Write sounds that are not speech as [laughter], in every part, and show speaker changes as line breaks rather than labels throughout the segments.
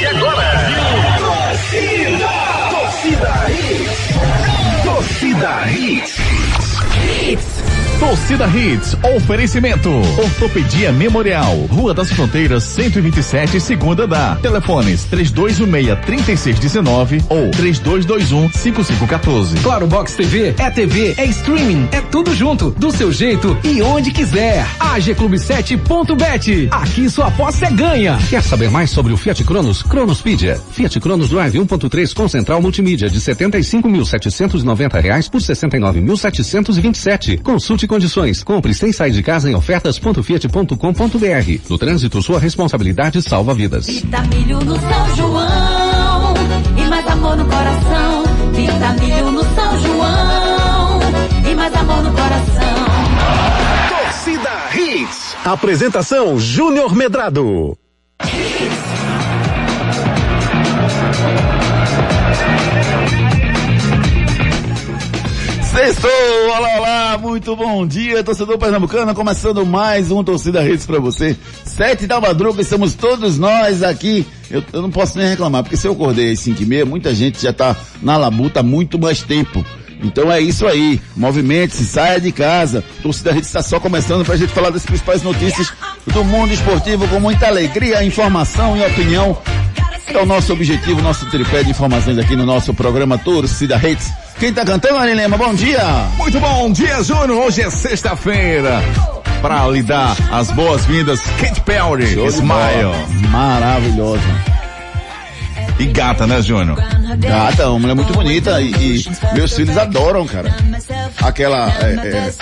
E agora? Torcida! Torcida Hits! Torcida Hits! Hits! Torcida Hits, oferecimento. Ortopedia Memorial, Rua das Fronteiras, 127, segunda da. Telefones 3216-3619 ou 3221-5514.
Claro Box TV é TV, é streaming, é tudo junto, do seu jeito e onde quiser. AG Clube 7.bet. Aqui sua aposta é ganha.
Quer saber mais sobre o Fiat Cronos? Cronospedia. Fiat Cronos Drive 1.3 com central multimídia de 75.790 reais por 69.727. Consulte condições. Compre sem sair de casa em ofertas.fiat.com.br. No trânsito, sua responsabilidade salva vidas.
Vita milho no São João e mais amor no coração. Vita milho no São João e mais amor no coração.
Torcida Hits. Apresentação Júnior Medrado.
Sextou! Olá, olá! Muito bom dia, torcedor pernambucano. Começando mais um Torcida Redes para você. Sete da madruga, estamos todos nós aqui. Eu, eu, não posso nem reclamar, porque se eu acordei às cinco e meia, muita gente já tá na labuta há muito mais tempo. Então é isso aí. Movimente-se, saia de casa. Torcida Rede está só começando para a gente falar das principais notícias do mundo esportivo com muita alegria, informação e opinião. É o nosso objetivo, nosso tripé de informações aqui no nosso programa Torcida Redes. Quem tá cantando, Ari? Bom dia!
Muito bom dia, Júnior. Hoje é sexta-feira. Para lhe dar as boas-vindas, Kate Perry,
Show
Smile.
Maravilhosa.
E gata, né, Júnior?
Gata, uma mulher muito bonita e, e meus filhos adoram, cara. Aquela, é, é,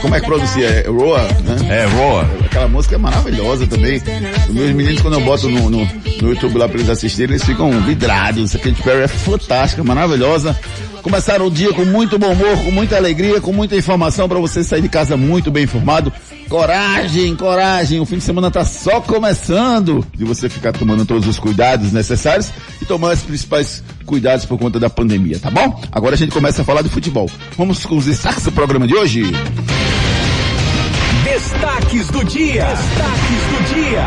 como é que pronuncia? É, Roa, né?
É, Roa.
Aquela música é maravilhosa também. Os meus meninos, quando eu boto no, no, no YouTube lá pra eles assistirem, eles ficam vidrados. A Katy Perry é fantástica, maravilhosa. Começaram o dia com muito bom humor, com muita alegria, com muita informação para você sair de casa muito bem informado. Coragem, coragem. O fim de semana tá só começando. De você ficar tomando todos os cuidados necessários e tomar os principais cuidados por conta da pandemia, tá bom? Agora a gente começa a falar de futebol. Vamos com os destaques do programa de hoje.
Destaques do dia. Destaques do dia.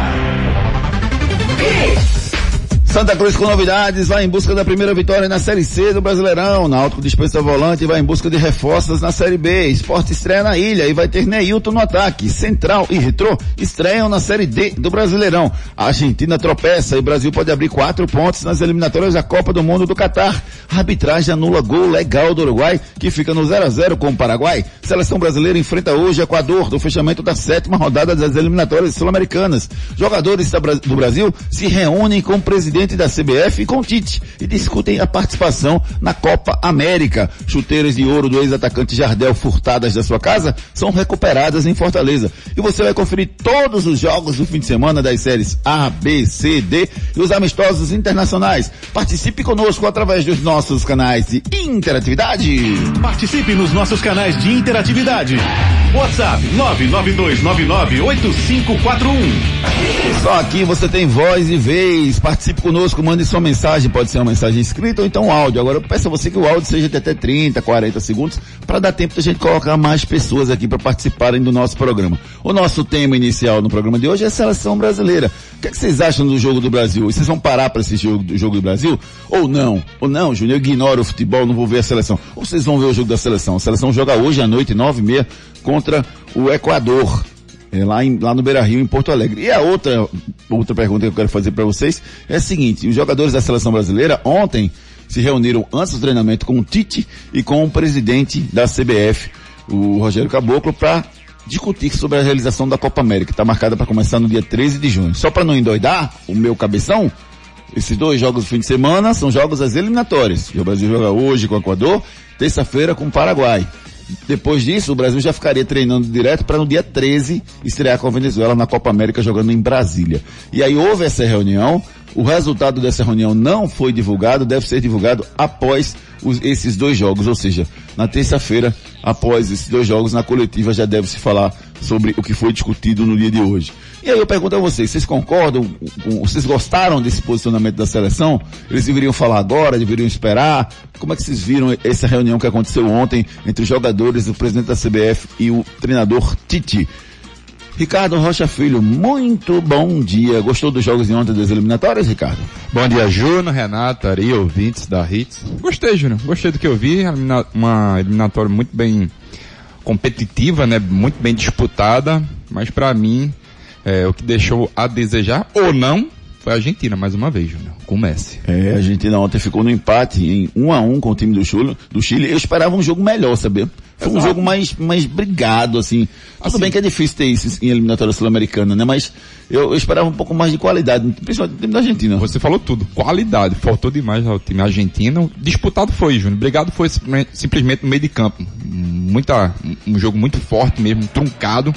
Santa Cruz com novidades, vai em busca da primeira vitória na Série C do Brasileirão. Náutico dispensa volante e vai em busca de reforços na Série B. Esporte estreia na ilha e vai ter Neilton no ataque. Central e Retrô estreiam na Série D do Brasileirão. A Argentina tropeça e o Brasil pode abrir quatro pontos nas eliminatórias da Copa do Mundo do Catar. A arbitragem anula gol legal do Uruguai, que fica no 0 a 0 com o Paraguai. Seleção brasileira enfrenta hoje Equador do fechamento da sétima rodada das eliminatórias sul-americanas. Jogadores do Brasil se reúnem com o presidente da CBF e com o Tite e discutem a participação na Copa América. Chuteiras de ouro do ex-atacante Jardel furtadas da sua casa são recuperadas em Fortaleza. E você vai conferir todos os jogos do fim de semana das séries A, B, C, D e os amistosos internacionais. Participe conosco através dos nossos canais de interatividade.
Participe nos nossos canais de interatividade. WhatsApp 992998541.
Só aqui você tem voz e vez. Participe conosco, mande sua mensagem. Pode ser uma mensagem escrita ou então um áudio. Agora eu peço a você que o áudio seja de até 30, 40 segundos para dar tempo da gente colocar mais pessoas aqui para participarem do nosso programa. O nosso tema inicial no programa de hoje é a seleção brasileira. O que, é que vocês acham do jogo do Brasil? Vocês vão parar para assistir o jogo, do jogo do Brasil? Ou não? Ou não, Júnior? Eu ignoro o futebol, não vou ver a seleção. Ou vocês vão ver o jogo da seleção? A seleção joga hoje à noite, nove e meia, contra o Equador. É, lá, em, lá no Beira Rio, em Porto Alegre. E a outra, outra pergunta que eu quero fazer para vocês é a seguinte: os jogadores da seleção brasileira ontem se reuniram antes do treinamento com o Tite e com o presidente da CBF, o Rogério Caboclo, para discutir sobre a realização da Copa América, que está marcada para começar no dia 13 de junho. Só para não endoidar o meu cabeção, esses dois jogos do fim de semana são jogos das eliminatórias. O Brasil joga hoje com o Equador, terça-feira com o Paraguai. Depois disso, o Brasil já ficaria treinando direto para no dia 13 estrear com a Venezuela na Copa América jogando em Brasília. E aí houve essa reunião, o resultado dessa reunião não foi divulgado, deve ser divulgado após os- esses dois jogos, ou seja, na terça-feira, após esses dois jogos, na coletiva já deve se falar sobre o que foi discutido no dia de hoje. E aí eu pergunto a vocês, vocês concordam, vocês gostaram desse posicionamento da seleção? Eles deveriam falar agora, deveriam esperar? Como é que vocês viram essa reunião que aconteceu ontem entre os jogadores, o presidente da CBF e o treinador Tite? Ricardo Rocha Filho, muito bom dia. Gostou dos jogos de ontem das eliminatórias, Ricardo?
Bom dia, Júnior, Renato, Ari, ouvintes da Hits. Gostei, Júnior. Gostei do que eu vi. Uma eliminatória muito bem competitiva, né? Muito bem disputada. Mas pra mim, é, o que deixou a desejar, ou não, foi a Argentina, mais uma vez, Júnior. Com o Messi.
É, a Argentina ontem ficou no empate em 1 a 1 com o time do Chile. Do Chile. Eu esperava um jogo melhor, sabia? Foi um jogo mais, mais brigado, assim. Tudo
Assim.
bem que é difícil ter isso em eliminatória sul-americana, né? Mas eu, eu esperava um pouco mais de qualidade, principalmente do time da Argentina.
Você falou tudo. Qualidade. Faltou demais ao time argentino. Disputado foi, Júnior. Brigado foi simplesmente- no meio de campo. Muita, um jogo muito forte mesmo, truncado.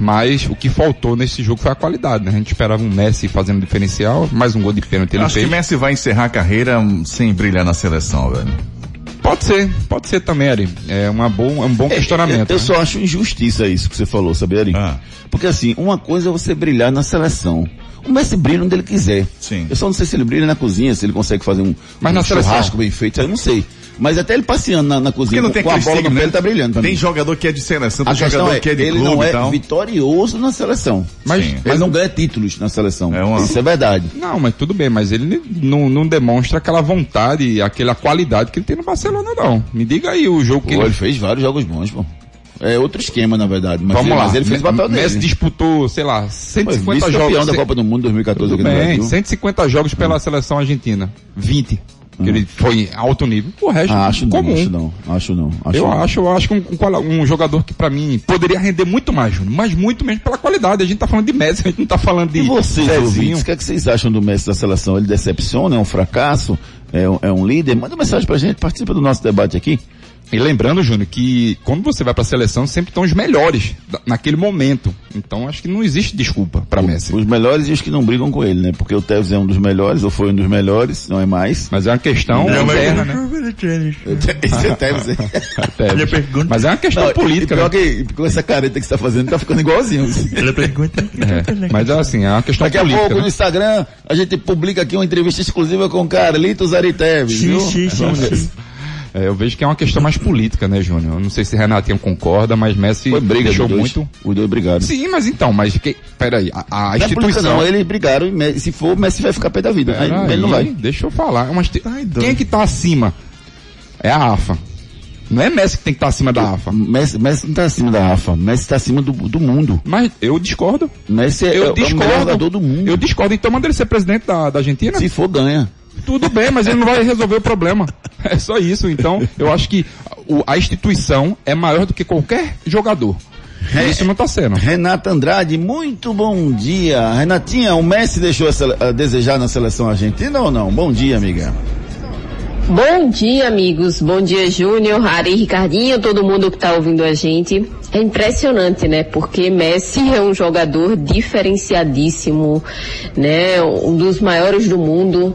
Mas o que faltou nesse jogo foi a qualidade, né? A gente esperava um Messi fazendo diferencial, mais um gol de pênalti ele
Acho que
fez.
Messi vai encerrar a carreira sem brilhar na seleção, velho.
Pode ser, pode ser também, Ari. É uma bom, é um bom questionamento.
Eu, eu
né?
só acho injustiça isso que você falou, sabe, Ari?
Ah.
Porque assim, uma coisa é você brilhar na seleção. O Messi brilha onde ele quiser.
Sim.
Eu só não sei se ele brilha na cozinha, se ele consegue fazer um,
Mas
um
na seleção?
churrasco bem feito, eu não sei. Mas até ele passeando na, na cozinha com, com a bola no
estigma,
pé,
né?
ele tá brilhando. pra
Tem
mim.
jogador que é de seleção,
A
tem jogador
é,
que é de
ele
clube
não é
tal.
vitorioso na seleção.
Mas,
Sim.
Ele
mas
não ganha títulos na seleção.
É uma-
Isso é verdade.
Não, mas tudo bem, mas ele não, não demonstra aquela vontade, aquela qualidade que ele tem no Barcelona, não. Me diga aí o jogo que
Pô,
ele...
ele fez vários jogos bons, pô. É outro esquema, na verdade. Mas
Vamos
ele,
lá.
Mas ele fez o papel
Messi
dele.
disputou, sei lá,
Foi
150
vice-campeão
jogos.
da Copa do Mundo 2014
Tudo
aqui no
bem,
Brasil.
150 jogos pela seleção argentina. 20. Que ele foi alto nível. O resto,
Ah, acho não,
comum.
acho não. Acho não. Acho
eu
não.
acho, eu acho que um, um jogador que pra mim poderia render muito mais, Júnior. Mas muito mesmo pela qualidade. A gente tá falando de Messi, a gente não tá falando de
E vocês, ouvintes, o que, é que vocês acham do Messi da seleção? Ele decepciona, é um fracasso? É um, é um líder? Manda mensagem pra gente, participa do nosso debate aqui.
E lembrando, Júnior, que quando você vai pra seleção, sempre estão os melhores naquele momento. Então acho que não existe desculpa pra Messi.
Os melhores e os que não brigam com ele, né? Porque o Tevez é um dos melhores, ou foi um dos melhores, não é mais.
Mas é uma questão
Não, mas-
interna, né? [laughs] [laughs]
Esse é Tevez. [laughs] é.
Até- Mas é uma questão
Não,
política,
e
né?
pior que com essa careta que você tá fazendo, tá ficando igualzinho.
É. Mas é assim, é uma questão
Daqui a
política.
pouco
né?
no Instagram a gente publica aqui uma entrevista exclusiva com Carlitos Ariteves, viu? Vamos-
É, eu vejo que é uma questão mais política, né, Júnior? Eu não sei se Renatinho concorda, mas Messi
Foi briga
deixou
dois.
muito.
Os dois brigaram.
Sim, mas então, mas que, peraí, a, a
Não é
instituição.
não, eles brigaram e se for, Messi vai ficar pé da vida. Aí,
Peraí,
ele não vai.
Deixa eu falar. Mas
Ai,
quem é que tá acima? É a AFA. Não é Messi que tem que estar acima da AFA.
Messi, Messi não tá acima da AFA, Messi tá acima do, do mundo.
Mas eu discordo.
Messi é,
Eu
é o melhor
discordo.
jogador do mundo.
Eu discordo. Então manda ele ser presidente da, da Argentina.
Se for, ganha.
Tudo bem, mas ele não vai resolver o problema. É só isso. Então, eu acho que a instituição é maior do que qualquer jogador. E isso não tá sendo.
Renata Andrade, muito bom dia. Renatinha, o Messi deixou a, desejar na seleção argentina ou não? Bom dia, amiga.
Bom dia, amigos. Bom dia, Júnior, Ari, Ricardinho, todo mundo que está ouvindo a gente. É impressionante, né? Porque Messi é um jogador diferenciadíssimo, né? Um dos maiores do mundo,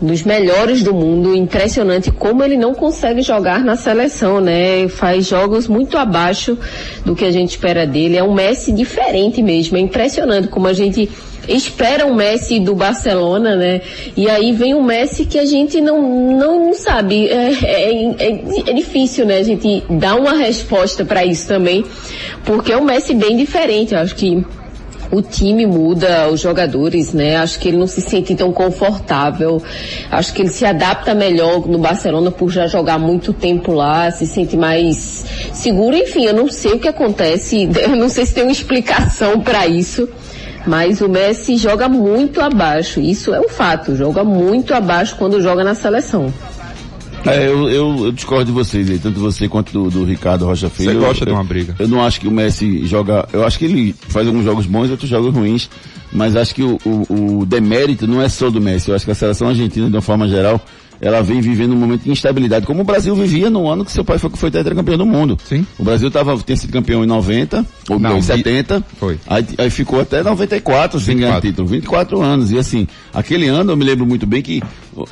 dos melhores do mundo. Impressionante como ele não consegue jogar na seleção, né? Faz jogos muito abaixo do que a gente espera dele. É um Messi diferente mesmo. É impressionante como a gente espera um Messi do Barcelona, né? E aí vem um Messi que a gente não, não sabe. É, é, é, é difícil, né? A gente dar uma resposta para isso também, porque é um Messi bem diferente. Eu acho que o time muda, os jogadores, né? Acho que ele não se sente tão confortável. Acho que ele se adapta melhor no Barcelona por já jogar muito tempo lá, se sente mais seguro. Enfim, eu não sei o que acontece, [laughs] eu não sei se tem uma explicação para isso. Mas o Messi joga muito abaixo, isso é um fato, joga muito abaixo quando joga na seleção.
É, eu, eu, eu discordo de vocês aí, tanto você quanto do, do Ricardo Rocha Filho.
Você gosta
eu,
de uma briga.
Eu não acho que o Messi joga. Eu acho que ele faz alguns jogos bons e outros jogos ruins. Mas acho que o, o, o demérito não é só do Messi. Eu acho que a seleção argentina, de uma forma geral, ela vem vivendo um momento de instabilidade, como o Brasil vivia no ano que seu pai foi, foi tetracampeão do mundo.
Sim.
O Brasil tava, tinha sido campeão em 90, ou
Não,
em
vi-
70.
foi.
Aí, aí ficou até 94 sem ganhar
24.
título. 24 anos. E assim, aquele ano eu me lembro muito bem que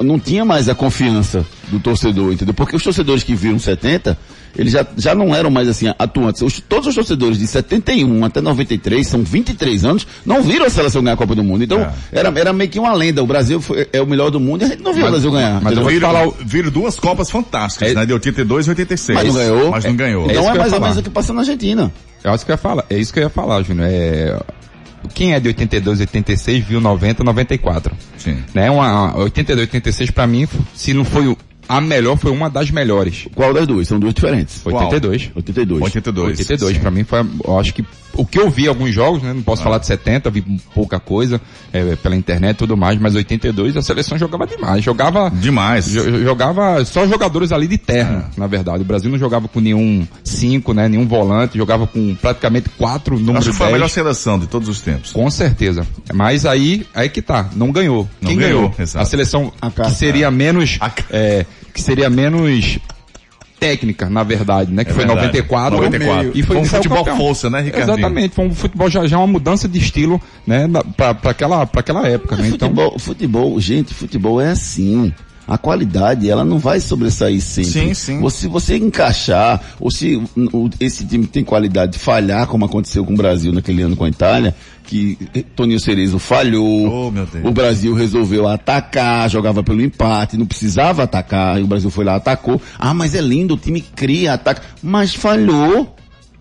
não tinha mais a confiança do torcedor, entendeu? Porque os torcedores que viram 70, eles já, já não eram mais assim atuantes. Os- todos os torcedores de 71 até 93, são 23 anos, não viram a seleção ganhar a Copa do Mundo. Então,
É.
era, era meio que uma lenda. O Brasil foi- é o melhor do mundo e a gente não viu o Brasil ganhar.
mas eu
Viram,
falar
viram duas Copas fantásticas,
É-
né? De 82 e 86.
Mas não ganhou.
Mas não ganhou.
É
Então
que
é
eu ia
mais ou menos o que passa na Argentina.
É isso que eu ia falar, é isso que eu ia falar, Júnior. É, quem é de 82, 86 viu 90, 94.
Sim.
Né? Uma, 82, 86 pra mim, se não foi o- a melhor, foi uma das melhores.
Qual das duas? São duas diferentes.
82.
82.
82.
82,
Sim.
pra mim foi, eu acho que o que eu vi alguns jogos, né, não posso falar de 70, vi pouca coisa, é, pela internet e tudo mais, mas 82 a seleção jogava demais, jogava
Demais.
jo- jogava só jogadores ali de terra, na verdade. O Brasil não jogava com nenhum 5, né, nenhum volante, jogava com praticamente quatro números
Acho que foi a
10.
melhor seleção de todos os tempos.
Com certeza. Mas aí, aí que tá, não ganhou.
Não
Quem
ganhou,
ganhou? A seleção
A
que seria menos,
A
é, que seria menos técnica, na verdade, né? Que
É
foi
verdade.
94.
94.
E foi
Foi um futebol
campeão.
força, né, Ricardinho?
Exatamente, foi um futebol já, já uma mudança de estilo, né, pra aquela, pra aquela época, né? Então,
Futebol, futebol, gente, futebol é assim. A qualidade, ela não vai sobressair sempre.
Sim, sim.
Ou se você encaixar, ou se o- esse time tem qualidade de falhar, como aconteceu com o Brasil naquele ano com a Itália, que Toninho Cerezo falhou,
Oh,
o Brasil resolveu atacar, jogava pelo empate, não precisava atacar, e o Brasil foi lá, atacou. Ah, mas é lindo, o time cria, ataca, mas falhou.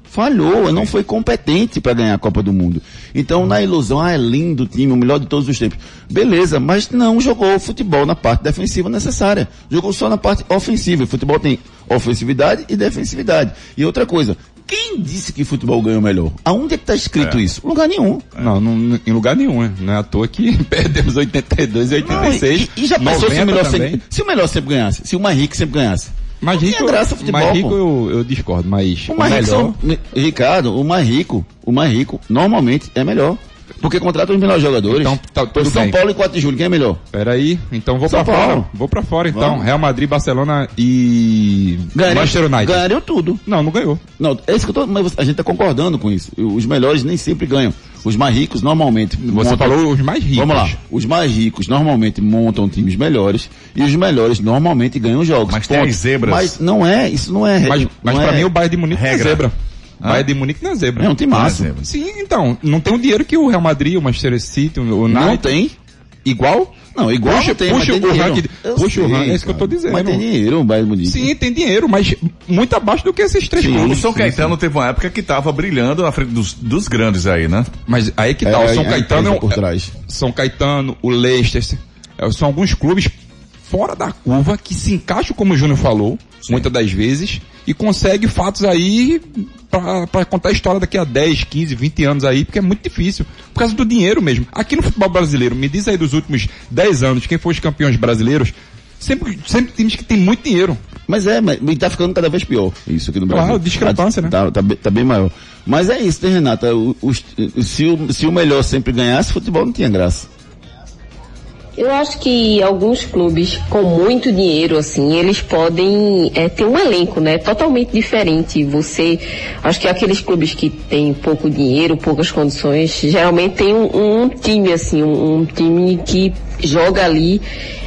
Falhou, não foi competente para ganhar a Copa do Mundo. Então, na ilusão, ah, é lindo o time, o melhor de todos os tempos. Beleza, mas não jogou futebol na parte defensiva necessária. Jogou só na parte ofensiva. O futebol tem ofensividade e defensividade. E outra coisa, quem disse que futebol ganha o melhor? Aonde é que está escrito isso? Lugar nenhum.
não, não, em lugar nenhum, né? Não é à toa que [laughs] perdemos 82 e
Não,
86.
e, e já pensou se o,
90
melhor
também.
sempre, se o melhor sempre ganhasse? Se o mais rico sempre ganhasse?
Mais
Não
rico,
tinha graça futebol,
mais rico eu, eu discordo, mas
O
o,
mais rico
melhor...
são- Ricardo, o mais rico, o mais rico, normalmente é melhor. Porque contrata os melhores jogadores.
Então, tá, tudo
São
bem.
Paulo e 4 de julho, quem é melhor?
Peraí, então vou
São
pra
Paulo.
fora. Vou pra fora então.
Vamos.
Real Madrid, Barcelona e Manchester United.
Ganhariam tudo.
Não, não ganhou.
Não, é isso que eu tô, mas a gente tá concordando com isso. Os melhores nem sempre ganham. Os mais ricos normalmente.
Você
montam-
falou os mais ricos.
Vamos lá. Os mais ricos normalmente montam times melhores e os melhores normalmente ganham jogos.
Mas tem
Ponto.
as zebras.
Mas não é, isso não é.
Mas, mas pra
é-
mim o Bayern de Munique não é
regra.
zebra. O Bayern de Munique não é zebra.
É um timaço.
Não é.
Sim, então. Não tem o dinheiro que o Real Madrid, o Manchester City, o United.
Não tem.
Igual?
Não, igual
Puxa-
não tem,
puxa
tem
o ranking- puxa o ranking, é isso que eu tô dizendo.
Mas tem dinheiro, o Bayern Munique.
Sim, tem dinheiro, mas muito abaixo do que esses três
Sim.
O
clubes.
São Caetano teve uma época que tava brilhando na frente dos, dos grandes aí, né?
Mas aí que tá,
É,
o São
é,
Caetano é
é
um-
por trás.
São Caetano, o Leicester, são alguns clubes fora da curva que se encaixam, como o Júnior falou, muitas das vezes, e consegue fatos aí pra contar a história daqui a 10, 15, 20 anos aí, porque é muito difícil, por causa do dinheiro mesmo. Aqui no futebol brasileiro, me diz aí dos últimos 10 anos, quem foi os campeões brasileiros, sempre, sempre times que tem muito dinheiro.
Mas é, mas e tá ficando cada vez pior isso aqui no Brasil.
Claro, discrepância,
tá,
né?
Tá, tá bem- tá bem maior. Mas é isso, né, Renata? O- os- se, o, se o melhor sempre ganhasse, futebol não tinha graça.
Eu acho que alguns clubes com muito dinheiro, assim, eles podem é, ter um elenco, né? Totalmente diferente. Você, acho que aqueles clubes que têm pouco dinheiro, poucas condições, geralmente tem um, um time, assim, um, um time que joga ali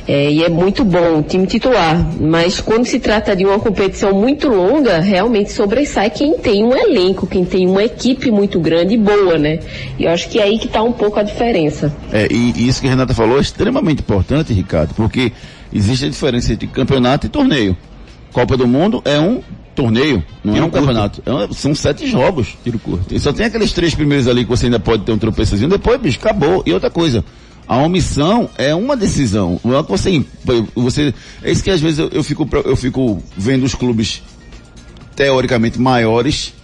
é, e é muito bom, um time titular. Mas quando se trata de uma competição muito longa, realmente sobressai quem tem um elenco, quem tem uma equipe muito grande e boa, né? E eu acho que é aí que está um pouco a diferença.
É, e, e isso que a Renata falou é extremamente importante, Ricardo, porque existe a diferença entre campeonato e torneio. Copa do Mundo é um torneio, não é
Tiro
um
curto.
campeonato. É um- são sete jogos.
Tiro curto.
E só tem aqueles três primeiros ali que você ainda pode ter um tropeçozinho, depois, bicho, acabou. E outra coisa, a omissão é uma decisão. Não é que você, você, é isso que às vezes eu, eu fico, eu fico vendo os clubes teoricamente maiores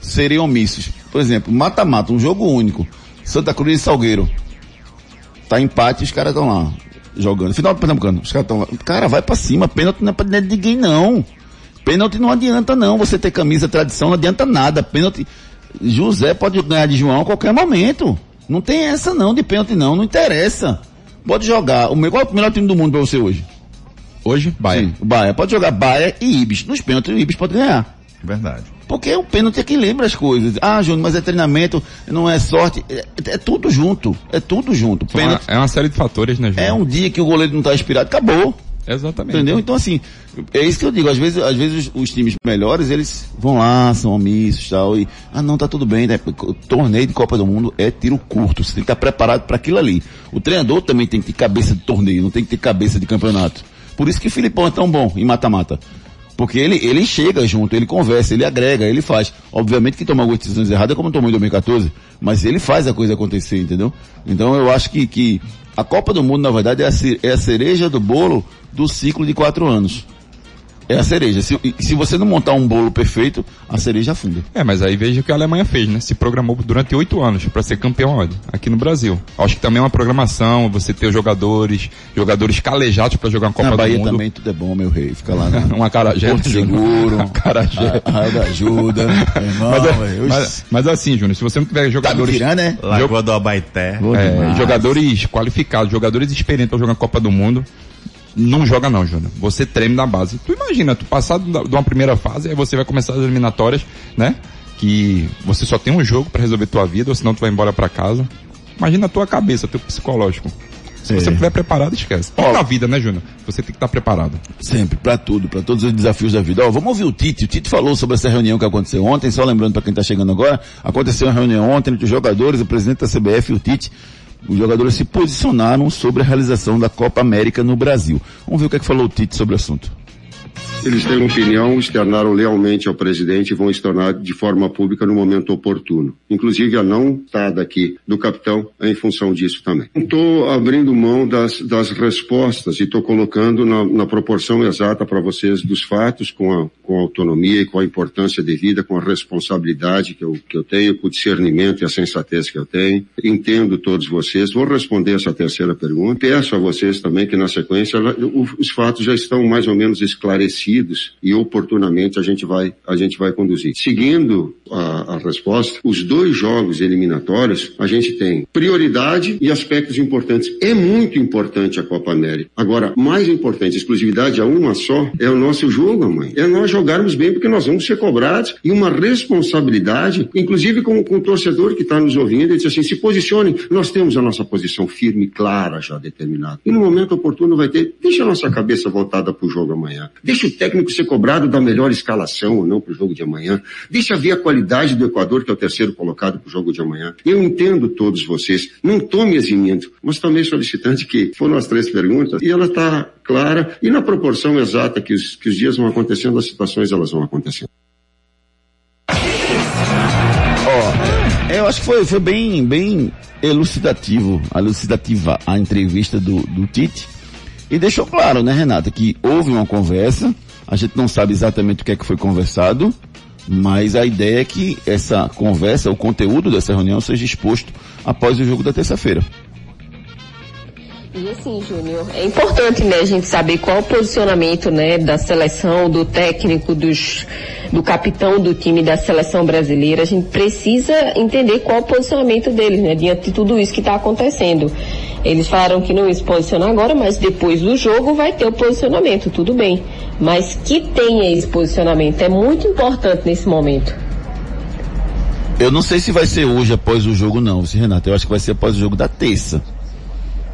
serem omissos. Por exemplo, mata-mata, um jogo único. Santa Cruz e Salgueiro. Tá empate, os caras estão lá jogando. Final do Pernambucano, os caras estão lá. Cara, vai pra cima, pênalti não é de ninguém não. Pênalti não adianta não, você ter camisa tradição não adianta nada. Pênalti, José pode ganhar de João a qualquer momento. Não tem essa não de pênalti não, não interessa. Pode jogar. O meu, qual é o melhor time do mundo pra você hoje?
Hoje, Bayern.
Sim, o Bahia. Pode jogar Bahia e Ibis. Nos pênaltis o Ibis pode ganhar.
Verdade.
Porque o pênalti é que lembra as coisas. Ah, Júnior, mas é treinamento, não é sorte. É, é tudo junto. É tudo junto. Pênalti
é uma série de fatores, né, Júnior?
é um dia que o goleiro não tá inspirado, acabou.
Exatamente.
Entendeu? Então, assim, é isso que eu digo. Às vezes, às vezes os, os times melhores, eles vão lá, são omissos e tal. E, ah, não, tá tudo bem. Né? Torneio de Copa do Mundo é tiro curto. Você tem que estar preparado para aquilo ali. O treinador também tem que ter cabeça de torneio, não tem que ter cabeça de campeonato. Por isso que o Filipão é tão bom em mata-mata. Porque ele, ele chega junto, ele conversa, ele agrega, ele faz. Obviamente que toma algumas decisões erradas, como tomou em 2014, mas ele faz a coisa acontecer, entendeu? Então eu acho que, que a Copa do Mundo, na verdade, é a, é a cereja do bolo do ciclo de quatro anos. É a cereja. Se, se você não montar um bolo perfeito, a cereja afunda.
É, mas aí veja o que a Alemanha fez, né? Se programou durante oito anos para ser campeão onde? aqui no Brasil. Acho que também é uma programação, você ter os jogadores, jogadores calejados para jogar uma Copa
Na Bahia
do Mundo.
também tudo é bom, meu rei. Fica lá na, [laughs]
Uma carajé.
Porto Seguro, [laughs]
Acarajé.
a, a da ajuda. [laughs] Irmão,
Mas, é-
velho,
mas, mas assim, Júnior, se você não tiver
tá
jogadores,
tirando, né?
Lagoa do Abaité.
É, jogadores qualificados, jogadores experientes para jogar a Copa do Mundo, não joga não, Júnior. Você treme na base. Tu imagina, tu passar de uma primeira fase, aí você vai começar as eliminatórias, né? Que você só tem um jogo para resolver tua vida, ou senão tu vai embora para casa. Imagina a tua cabeça, teu psicológico. Se você
É.
não estiver preparado, esquece.
Ó.
Na vida, né, Júnior? Você tem que estar preparado.
Sempre, pra tudo, pra todos os desafios da vida. Ó, vamos ouvir o Tite. O Tite falou sobre essa reunião que aconteceu ontem, só lembrando pra quem tá chegando agora, aconteceu uma reunião ontem entre os jogadores, o presidente da CBF e o Tite. Os jogadores se posicionaram sobre a realização da Copa América no Brasil. Vamos ver o que, é que falou o Tite sobre o assunto.
Eles têm opinião, externaram lealmente ao presidente e vão externar de forma pública no momento oportuno. Inclusive a não estada aqui do capitão em função disso também. Estou abrindo mão das, das respostas e estou colocando na, na proporção exata para vocês dos fatos, com a, com a autonomia e com a importância devida, com a responsabilidade que eu, que eu tenho, com o discernimento e a sensatez que eu tenho. Entendo todos vocês. Vou responder essa terceira pergunta. Peço a vocês também que na sequência os fatos já estão mais ou menos esclarecidos e oportunamente a gente vai, a gente vai conduzir. Seguindo a, a resposta, os dois jogos eliminatórios, a gente tem prioridade e aspectos importantes. É muito importante a Copa América. Agora, mais importante, exclusividade a uma só, é o nosso jogo, mãe. É nós jogarmos bem porque nós vamos ser cobrados e uma responsabilidade, inclusive com, com o torcedor que está nos ouvindo, ele diz assim, se posicione, nós temos a nossa posição firme, clara, já determinada. E no momento oportuno vai ter, deixa a nossa cabeça voltada para o jogo amanhã. Deixa o técnico ser cobrado da melhor escalação ou não para o jogo de amanhã. Deixa ver a qualidade do Equador, que é o terceiro colocado para o jogo de amanhã. Eu entendo todos vocês, não tome eximindo, mas também solicitante que foram as três perguntas e ela está clara e na proporção exata que os, que os dias vão acontecendo, as situações elas vão acontecendo.
Ó, eu acho que foi, foi bem, bem elucidativo, elucidativa a entrevista do, do Tite. E deixou claro, né, Renata, que houve uma conversa, a gente não sabe exatamente o que é que foi conversado, mas a ideia é que essa conversa, o conteúdo dessa reunião seja exposto após o jogo da terça-feira.
E assim, Júnior, é importante, né, a gente saber qual o posicionamento, né, da seleção, do técnico, dos, do capitão do time da seleção brasileira. A gente precisa entender qual o posicionamento deles, né, diante de tudo isso que está acontecendo. Eles falaram que não iam se posicionar agora, mas depois do jogo vai ter o posicionamento, tudo bem. Mas que tenha esse posicionamento é muito importante nesse momento.
Eu não sei se vai ser hoje após o jogo não, viu, Renata, eu acho que vai ser após o jogo da terça.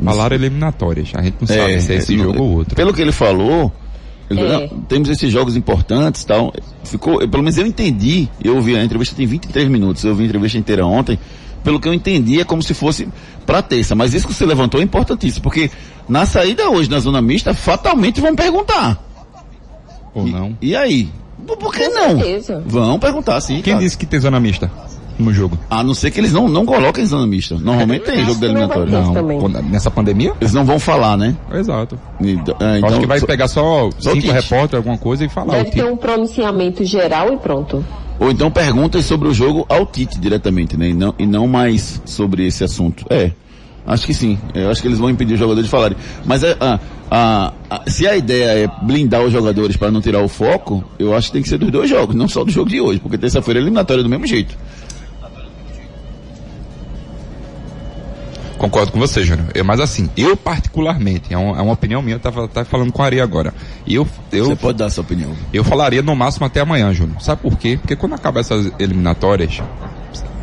Falaram eliminatórias. A gente não sabe se é esse
não-
jogo ou outro.
Pelo que ele falou,
É.
"Não, temos esses jogos importantes e tal. Ficou, eu- pelo menos eu entendi, eu ouvi a entrevista tem 23 minutos, eu ouvi a entrevista inteira ontem. Pelo que eu entendi, é como se fosse pra terça. Mas isso que você levantou é importantíssimo, porque na saída hoje na zona mista, fatalmente vão perguntar.
Ou não.
E aí? Por que
Com
não?
certeza.
Vão perguntar, sim.
Quem
cara.
disse que tem zona mista no jogo?
A não ser que eles não, não coloquem zona mista. Normalmente tem jogo da
não
eliminatória.
ter. também.
Quando- Nessa pandemia?
Eles não vão falar, né?
Exato.
Então, é,
Acho
então-
que vai
só-
pegar só
só o
cinco
Tite.
repórteres, alguma coisa e falar. o
Deve ter
Tite.
um pronunciamento geral e pronto.
Ou então perguntas sobre o jogo ao Tite diretamente, né? E não, e não mais sobre esse assunto. É. Acho que sim. Eu acho que eles vão impedir os jogadores de falarem. Mas é, a, a- a- se a ideia é blindar os jogadores para não tirar o foco, eu acho que tem que ser dos dois jogos, não só do jogo de hoje, porque terça-feira é eliminatória do mesmo jeito.
Concordo com você, Júnior. Eu, mas assim, eu particularmente, é, um- é uma opinião minha, eu tava, tava falando com a Ari agora. Eu, eu,
Você pode dar sua opinião.
eu falaria no máximo até amanhã, Júnior. Sabe por quê? Porque quando acabar essas eliminatórias,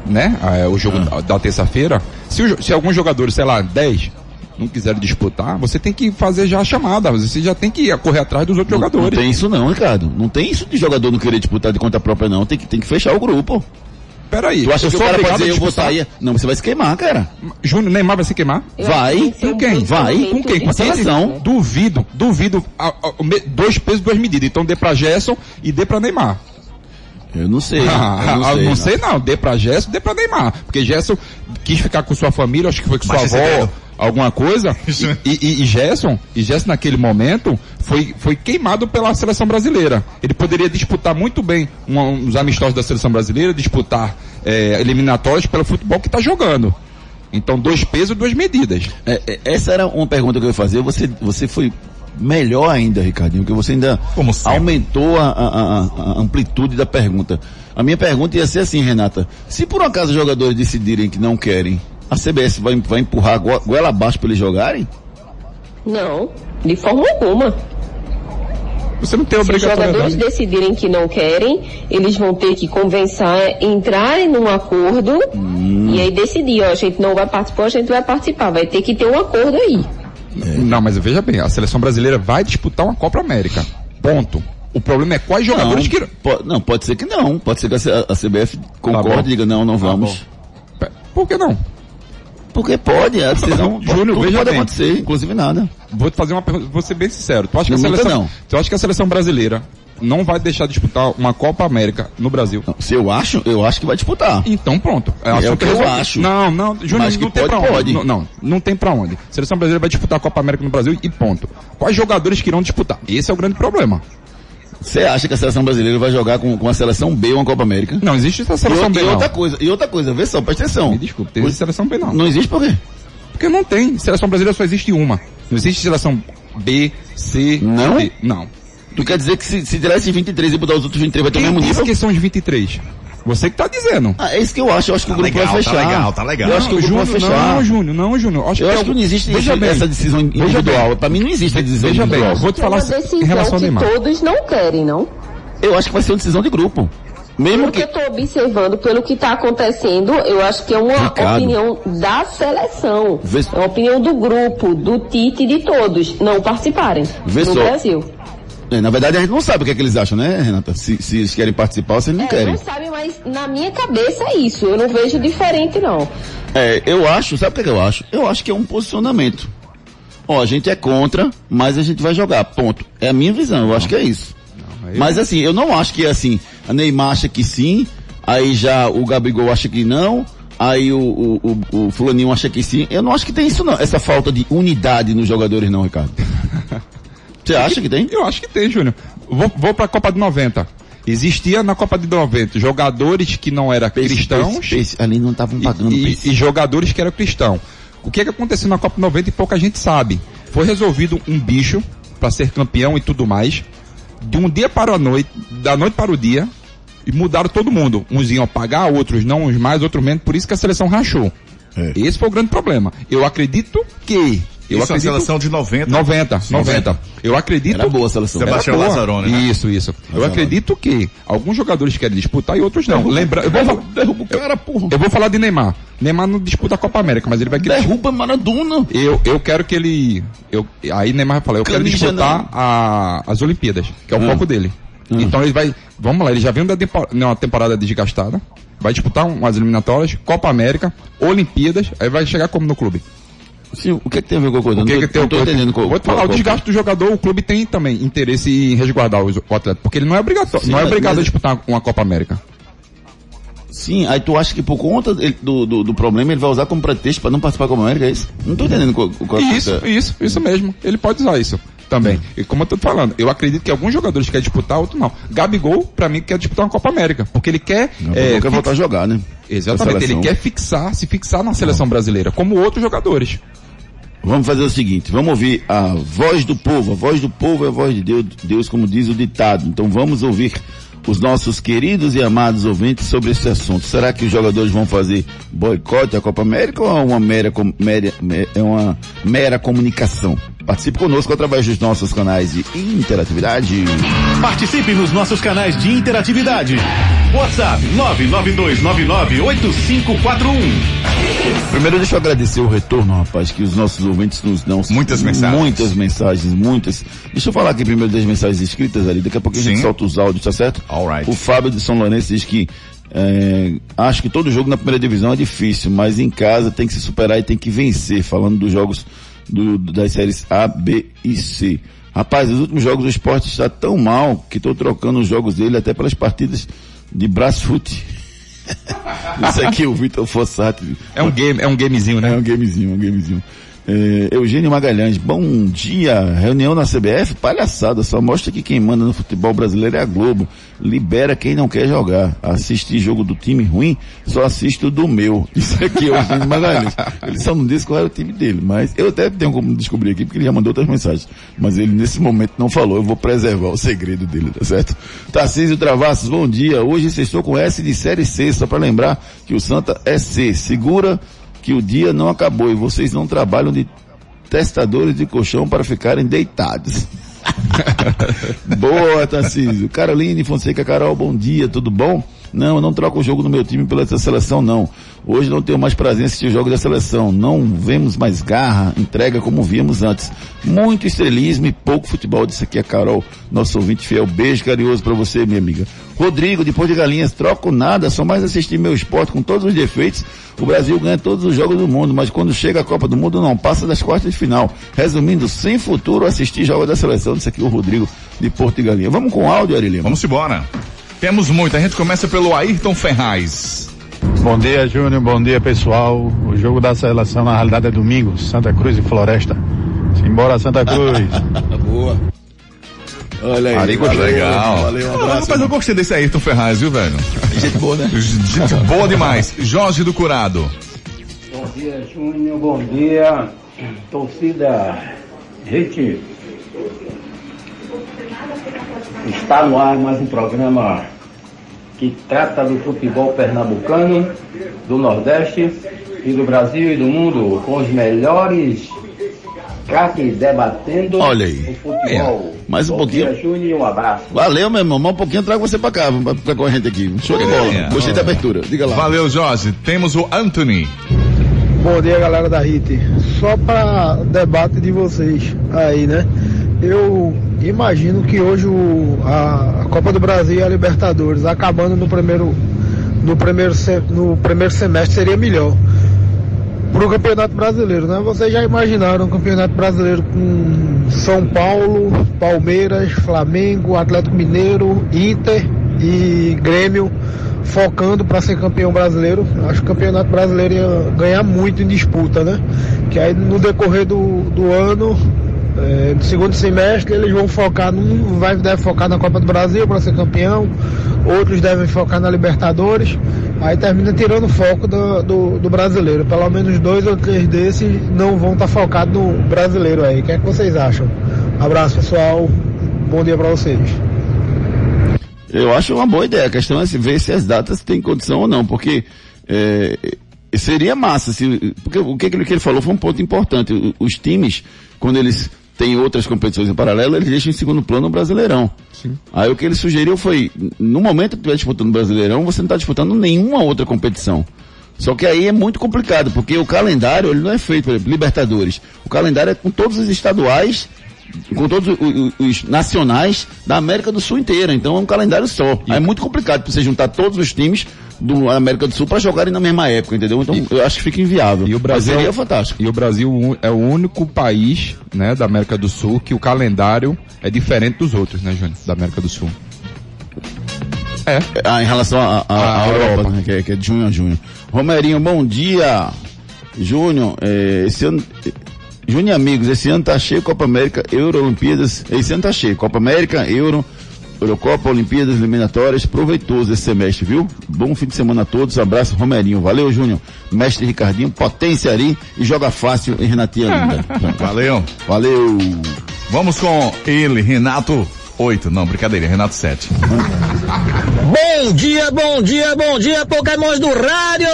né? ah, o jogo da, da terça-feira, se, o se alguns jogadores, sei lá, 10, não quiserem disputar, você tem que fazer já a chamada. Você já tem que correr atrás dos outros
Não, não
jogadores.
tem isso não, Ricardo. Não tem isso de jogador não querer disputar de conta própria não. Tem que, tem que fechar o grupo.
Peraí.
Tu acha que o cara pode dizer, eu vou sair? Não, você vai se queimar, cara.
Júnior, Neymar vai se queimar?
Vai?
Com
um
quem?
Vai?
Com quem? Com
a seleção.
Duvido, duvido. a- a- me- dois pesos, duas medidas. Então dê pra Gerson e dê pra Neymar.
Eu não sei.
Ah,
eu não [laughs]
ah,
sei.
não sei não, dê pra Gerson, dê pra Neymar. Porque Gerson quis ficar com sua família, acho que foi com sua
Baixa esse
avó, alguma coisa. E, e, e Gerson, e Gerson naquele momento foi, foi queimado pela seleção brasileira. Ele poderia disputar muito bem um, uns amistosos da seleção brasileira, disputar eh, eliminatórios pelo futebol que tá jogando. Então, dois pesos, duas medidas.
É, é, essa era uma pergunta que eu ia fazer. Você, você foi melhor ainda, Ricardinho, porque você ainda aumentou a, a- a- amplitude da pergunta. A minha pergunta ia ser assim, Renata. Se por um acaso os jogadores decidirem que não querem, a CBS vai, vai empurrar a go- goela abaixo para eles jogarem?
Não, de forma alguma.
Você não tem
Se os jogadores
obrigatoriedade.
decidirem que não querem, eles vão ter que conversar, entrarem num acordo e aí decidir, ó, a gente não vai participar, a gente vai participar. Vai ter que ter um acordo aí.
Não, mas veja bem, a seleção brasileira vai disputar uma Copa América. Ponto. O problema é quais jogadores que.
po- não, pode ser que não. Pode ser que a, a CBF concorde
bom.
e diga, não, não vamos.
Por que não?
Porque pode,
Júnior,
tudo
veja
pode
bem.
acontecer, inclusive nada.
Vou te fazer uma pergunta, vou ser bem sincero. Tu acha que a
Não
seleção,
não.
tu acha que a seleção brasileira não vai deixar de disputar uma Copa América no Brasil?
Não, se eu acho, eu acho que vai disputar.
Então pronto.
É
assunto
o que eu
resolvido.
acho.
Não, não, Júnior,
Mas que
não tem
pode,
pra onde. Não, não, não tem pra onde. A seleção brasileira vai disputar a Copa América no Brasil e ponto. Quais jogadores que irão disputar? Esse é o grande problema.
Você acha que a seleção brasileira vai jogar com, com a seleção B uma Copa América?
Não existe essa
E,
seleção
o-
B
e
não.
outra coisa, e outra coisa, vê só, presta atenção.
Me desculpe, tem seleção B não.
Não existe por quê?
Porque não tem. Seleção brasileira só existe uma. Não existe seleção B, C,
Não?
D. Não.
Tu quer dizer que se, se tivesse 23 e botar os outros 23 vai ter o mesmo nível?
que são os 23? Você que tá dizendo.
Ah, é isso que eu acho, eu acho que
Tá
o grupo
legal,
vai
tá
fechar.
legal, tá legal.
Eu acho que o grupo
Júnior,
vai fechar.
não, Júnior, não, Júnior. Acho
eu
que
acho
é
que
o-
não existe
Veja bem,
essa decisão individual.
bem.
Pra mim não existe a decisão
Veja bem,
individual.
vou te falar
é uma
em relação ao
que
Neymar.
todos não querem, não?
Eu acho que vai ser uma decisão de grupo. Mesmo
Pelo que
que...
eu estou observando, pelo que está acontecendo, eu acho que é uma
Ricardo.
opinião da seleção.
Vê-
É uma opinião do grupo, do Tite e de todos, não participarem
Vê
no
só.
Brasil.
É, na verdade a gente não sabe o que é que eles acham, né, Renata? Se, se eles querem participar ou se eles não
É,
querem.
não sabe, mas na minha cabeça é isso. Eu não vejo diferente, não.
É, eu acho, sabe o que, é que eu acho? Eu acho que é um posicionamento. Ó, a gente é contra, mas a gente vai jogar, ponto. É a minha visão, eu acho que é isso.
aí-
Mas assim, eu não acho que é assim, a Neymar acha que sim, aí já o Gabigol acha que não, aí o, o, o, o fulaninho acha que sim. Eu não acho que tem isso não, essa falta de unidade nos jogadores não, Ricardo. Você acha que tem?
Eu acho que tem, Júnior. Vou, vou pra Copa de 90. Existia na Copa de 90 jogadores que não eram cristãos
Pace, pace, ali não estavam pagando
e,
pace.
e jogadores que eram cristãos. O que é que aconteceu na Copa 90 e pouca gente sabe? Foi resolvido um bicho para ser campeão e tudo mais. De um dia para a noite, da noite para o dia, e mudaram todo mundo. Uns iam pagar, outros não, uns mais, outros menos. Por isso que a seleção rachou.
É.
Esse foi o grande problema. Eu acredito que. Eu
Isso é a
acredito,
seleção de 90.
90, 90. Eu acredito.
Era boa a seleção.
Sebastião
boa.
Lazzaroni, né?
Isso, isso. Eu acredito que alguns jogadores querem disputar e outros não. Lembra, eu vou, falar-
Derruba o cara, porra.
eu vou falar de Neymar. Neymar não disputa a Copa América, mas ele vai querer.
Derruba Maradona.
Eu, eu quero que ele. Eu, aí Neymar vai falar, eu quero disputar
não.
a, as Olimpíadas, que é o
Ah.
foco dele. Então ele vai. Vamos lá, ele já vem da tempo- numa temporada desgastada. Vai disputar umas eliminatórias, Copa América, Olimpíadas, aí vai chegar como no clube.
Sim, o que, é que tem a ver com a coisa?
O que
não
tem
não
o-
entendendo.
Vou te falar, o desgaste do jogador, o clube tem também interesse em resguardar os- o atleta, porque ele não é obrigatório,
Sim,
não é obrigado a disputar uma Copa América.
Sim, aí tu acha que por conta do, do, do problema ele vai usar como pretexto pra não participar da Copa América, é isso? Não tô entendendo qual, qual
Isso,
é.
isso, isso mesmo. Ele pode usar isso também. E como eu tô falando, eu acredito que alguns jogadores querem disputar, outros não. Gabigol, pra mim, quer disputar uma Copa América, porque ele quer...
Não,
é,
quer
fix-
voltar a jogar, né?
Exatamente, ele quer fixar, se fixar na seleção brasileira, como outros jogadores.
Vamos fazer o seguinte, vamos ouvir a voz do povo. A voz do povo é a voz de Deus, Deus como diz o ditado. Então vamos ouvir os nossos queridos e amados ouvintes sobre esse assunto. Será que os jogadores vão fazer boicote à Copa América ou é uma mera, mera- me- é uma mera comunicação? Participe conosco através dos nossos canais de interatividade.
Participe nos nossos canais de interatividade. WhatsApp 992998541.
Primeiro deixa eu agradecer o retorno, rapaz, que os nossos ouvintes nos dão.
Muitas mensagens.
Muitas mensagens, muitas. Deixa eu falar aqui primeiro das mensagens escritas ali, daqui a pouco a gente solta os áudios, tá certo?
Alright.
O Fábio de São Lourenço diz que É, acho que todo jogo na primeira divisão é difícil, mas em casa tem que se superar e tem que vencer, falando dos jogos do, das séries A, B e C. Rapaz, os últimos jogos do esporte está tão mal que estou trocando os jogos dele até pelas partidas de Brasfoot. Isso aqui, o Vitor Fossati.
É um game, é um gamezinho, né?
É um gamezinho, um gamezinho. É, Eugênio Magalhães, bom dia. Reunião na CBF, palhaçada. Só mostra que quem manda no futebol brasileiro é a Globo. Libera quem não quer jogar. Assistir jogo do time ruim, só assisto do meu. [laughs] Isso aqui é Eugênio Magalhães. Ele só não disse qual era o time dele, mas eu até tenho como descobrir aqui, porque ele já mandou outras mensagens. Mas ele nesse momento não falou. Eu vou preservar o segredo dele, tá certo? Tarcísio Travassos, bom dia. Hoje estou com S de série C, só para lembrar que o Santa é C. Segura que o dia não acabou e vocês não trabalham de testadores de colchão para ficarem deitados. [laughs] Boa, Tarcísio. Caroline Fonseca, Carol, bom dia, tudo bom? Não, eu não troco o jogo do meu time pela seleção, não. Hoje não tenho mais prazer em assistir o jogo da seleção. Não vemos mais garra, entrega como víamos antes. Muito estrelismo e pouco futebol. Disse aqui a Carol, nosso ouvinte fiel. Beijo carinhoso para você, minha amiga. Rodrigo, depois de Galinhas, troco nada, só mais assistir meu esporte com todos os defeitos. O Brasil ganha todos os jogos do mundo, mas quando chega a Copa do Mundo não passa das quartas de final. Resumindo, sem futuro assistir jogos da seleção. Disse aqui o Rodrigo de Porto e Galinha. Vamos com áudio, Ari Lima?
Vamos embora. Temos muito. A gente começa pelo Ayrton Ferraz.
Bom dia, Júnior. Bom dia, pessoal. O jogo da seleção na realidade é domingo, Santa Cruz e Floresta. Simbora, Santa Cruz. [laughs]
Boa. Olha aí.
Ari gostou. Legal.
Valeu, um
Ah,
abraço.
Rapaz, eu gostei desse Ayrton Ferraz, viu, velho?
Gente boa, né? [laughs]
Gente boa demais. Jorge do Curado.
Bom dia, Júnior. Bom dia, torcida. Gente, está no ar mais um programa que trata do futebol pernambucano, do Nordeste e do Brasil e do mundo, com os melhores craques debatendo
Olha aí.
o futebol.
Mais um
Bom
pouquinho.
Dia, Júnior, um abraço.
Valeu, meu irmão. Mais um pouquinho eu trago você pra cá, pra ficar com a gente aqui. Show de bola.
É.
Gostei da abertura. Diga lá.
Valeu, Jorge. Temos o Anthony.
Bom dia, galera da HIT. Só para debate de vocês aí, né? Eu imagino que hoje o- a, a Copa do Brasil e a Libertadores acabando no primeiro, no primeiro, no primeiro semestre seria melhor para o Campeonato Brasileiro, né? Vocês já imaginaram o Campeonato Brasileiro com São Paulo, Palmeiras, Flamengo, Atlético Mineiro, Inter e Grêmio focando para ser campeão brasileiro. Acho que o Campeonato Brasileiro ia ganhar muito em disputa, né? Que aí no decorrer do, do ano, no segundo semestre, eles vão focar, num, vai, deve focar na Copa do Brasil para ser campeão, outros devem focar na Libertadores, aí termina tirando foco do, do, do brasileiro. Pelo menos dois ou três desses não vão estar focados no brasileiro aí. O que é que vocês acham? Abraço pessoal, bom dia para vocês.
Eu acho uma boa ideia. A questão é ver se as datas têm condição ou não, porque é, seria massa. Se, porque o que, ele- que ele falou foi um ponto importante. Os times, quando eles têm outras competições em paralelo, eles deixam em segundo plano o Brasileirão. Aí o que ele sugeriu foi, no momento que tu estiver disputando o Brasileirão, você não está disputando nenhuma outra competição. Só que aí é muito complicado, porque o calendário ele não é feito, por exemplo, Libertadores. O calendário é com todos os estaduais com todos o- o- os nacionais da América do Sul inteira. Então é um calendário só. Aí é muito complicado pra você juntar todos os times do América do Sul para jogarem na mesma época, entendeu? Então eu acho que fica inviável.
E o Brasil
seria fantástico.
E o Brasil é o único país, né, da América do Sul que o calendário é diferente dos outros, né, Júnior, da América do Sul. É.
Ah, em relação à à- à
A
Europa,
Europa.
né, que, é, que é de junho a junho. Romerinho, bom dia. Júnior, eh, esse ano. Júnior e amigos, esse ano tá cheio Copa América, Euro, Olimpíadas. Esse ano tá cheio. Copa América, Euro, Eurocopa, Olimpíadas, eliminatórias. Proveitoso esse semestre, viu? Bom fim de semana a todos. Abraço, Romerinho. Valeu, Júnior. Mestre Ricardinho, potência ali e joga fácil em Renatinha Linda. [laughs]
Valeu.
Valeu.
Vamos com ele, Renato 8. Não, brincadeira, Renato 7.
Bom dia, bom dia, bom dia, Pokémons do rádio!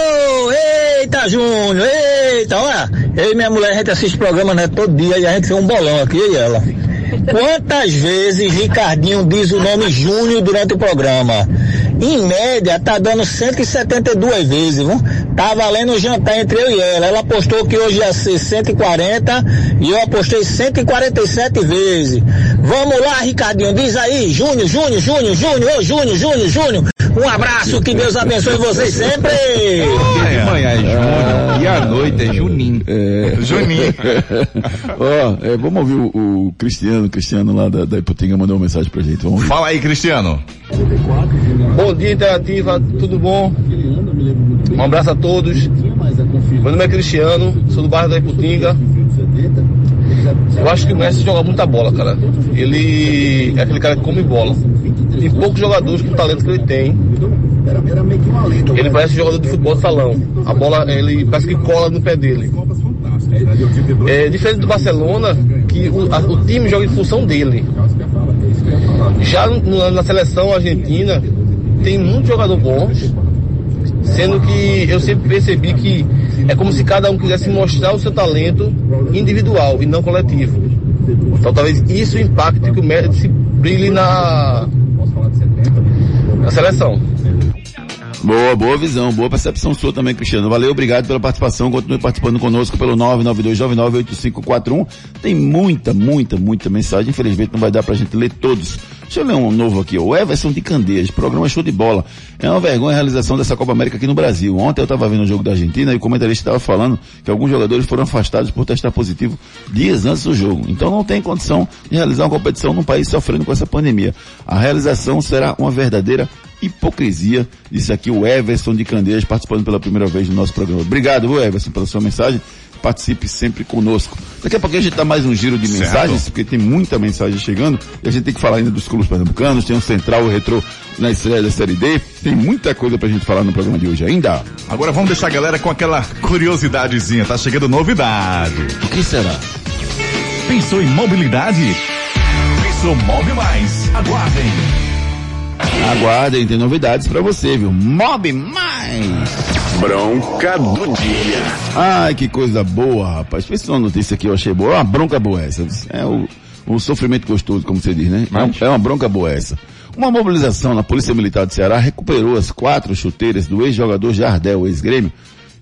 Eita, Júnior, eita, olha, eu e minha mulher, a gente assiste programa né, todo dia e a gente tem um bolão aqui, e ela. Quantas vezes Ricardinho diz o nome Júnior durante o programa? Em média, tá dando 172 vezes, viu? Tá valendo o jantar entre eu e ela. Ela apostou que hoje ia ser 140 e eu apostei 147 vezes. Vamos lá, Ricardinho, diz aí, Júnior, Júnior, Júnior, Júnior, ô Júnior, Júnior, Júnior. Um abraço, que Deus abençoe vocês sempre.
De manhã é Júnior e à noite é Juninho.
É.
Juninho. [laughs]
Ó, é, vamos ouvir o, o Cristiano, Cristiano lá da, da Iputinga mandou uma mensagem pra gente.
Fala aí, Cristiano.
Bom dia, Interativa, tudo bom? Um abraço a todos. Meu nome é Cristiano, sou do bairro da Iputinga. Eu acho que o Messi joga muita bola, cara. Ele é aquele cara que come bola. Tem poucos jogadores com o talento que ele tem. Ele parece jogador de futebol de salão. A bola, ele parece que cola no pé dele. É diferente do Barcelona, que o, a- o time joga em função dele. Já na seleção argentina, tem muito jogador bom, sendo que eu sempre percebi que é como se cada um quisesse mostrar o seu talento individual e não coletivo. Então talvez isso impacte que o Messi brilhe na, na seleção.
Boa, boa visão, boa percepção sua também, Cristiano. Valeu, obrigado pela participação. Continue participando conosco pelo 992998541. Tem muita, muita, muita mensagem. Infelizmente não vai dar pra gente ler todos. Deixa eu ler um novo aqui. O Everson de Candeias, programa show de bola. É uma vergonha a realização dessa Copa América aqui no Brasil. Ontem eu estava vendo o jogo da Argentina e o comentarista estava falando que alguns jogadores foram afastados por testar positivo dias antes do jogo. Então não tem condição de realizar uma competição num país sofrendo com essa pandemia. A realização será uma verdadeira hipocrisia, disse aqui o Everson de Candeias, participando pela primeira vez do nosso programa. Obrigado, Everson, pela sua mensagem. Participe sempre conosco. Daqui a pouco a gente dá mais um giro de
Certo.
mensagens, porque tem muita mensagem chegando, e a gente tem que falar ainda dos clubes pernambucanos, tem um central e retrô na estreia da Série D, tem muita coisa pra gente falar no programa de hoje ainda.
Agora vamos deixar a galera com aquela curiosidadezinha. Tá chegando novidade.
O que será?
Pensou em mobilidade? Pensou Mob Mais. Aguardem.
Aguardem, tem novidades pra você, viu? Mob Mais!
Bronca do dia.
Ai, que coisa boa, rapaz. Pensa uma notícia que eu achei boa. É uma bronca boa essa. É o, o sofrimento gostoso, como você diz, né? É um- É uma bronca boa essa. Uma mobilização na Polícia Militar do Ceará recuperou as quatro chuteiras do ex-jogador Jardel, ex-grêmio,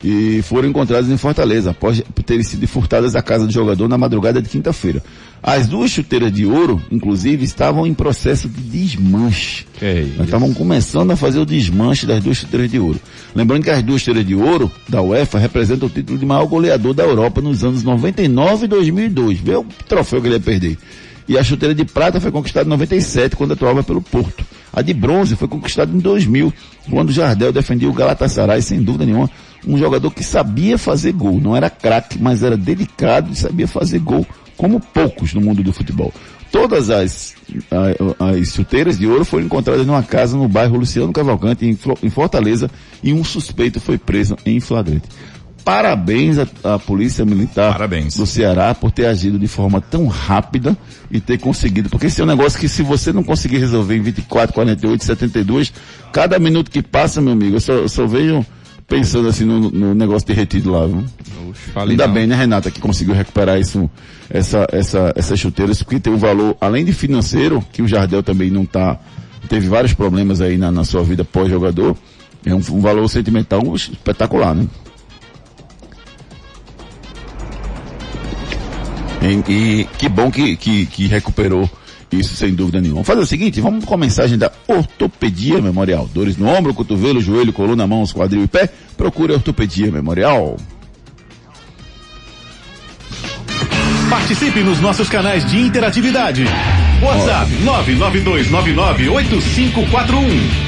e foram encontradas em Fortaleza, após terem sido furtadas da casa do jogador na madrugada de quinta-feira. As duas chuteiras de ouro, inclusive, estavam em processo de desmanche. Nós estavam começando a fazer o desmanche das duas chuteiras de ouro. Lembrando que as duas chuteiras de ouro da UEFA representam o título de maior goleador da Europa nos anos 99 e 2002. Vê o troféu que ele ia perder. E a chuteira de prata foi conquistada em 97, quando atuava pelo Porto. A de bronze foi conquistada em 2000, quando o Jardel defendia o Galatasaray, sem dúvida nenhuma, um jogador que sabia fazer gol. Não era craque, mas era delicado e sabia fazer gol, como poucos no mundo do futebol. Todas as, a- as chuteiras de ouro foram encontradas numa casa no bairro Luciano Cavalcante, em, em Fortaleza, e um suspeito foi preso em flagrante. Parabéns à, à Polícia Militar do Ceará por ter agido de forma tão rápida e ter conseguido. Porque esse é um negócio que se você não conseguir resolver em 24, 48, 72, cada minuto que passa, meu amigo, eu só, eu só vejo pensando assim no, no negócio derretido lá, viu?
falei
Ainda
não.
bem, né, Renata, que conseguiu recuperar isso, essa, essa, essas chuteiras, porque tem um valor, além de financeiro, que o Jardel também não tá, teve vários problemas aí na, na sua vida pós-jogador, é um, um valor sentimental espetacular, né? E, e que bom que, que, que recuperou isso sem dúvida nenhuma. Vamos fazer o seguinte, vamos com a mensagem da Ortopedia Memorial. Dores no ombro, cotovelo, joelho, coluna, mãos, quadril e pé. Procure a Ortopedia Memorial.
Participe nos nossos canais de interatividade. WhatsApp 992998541.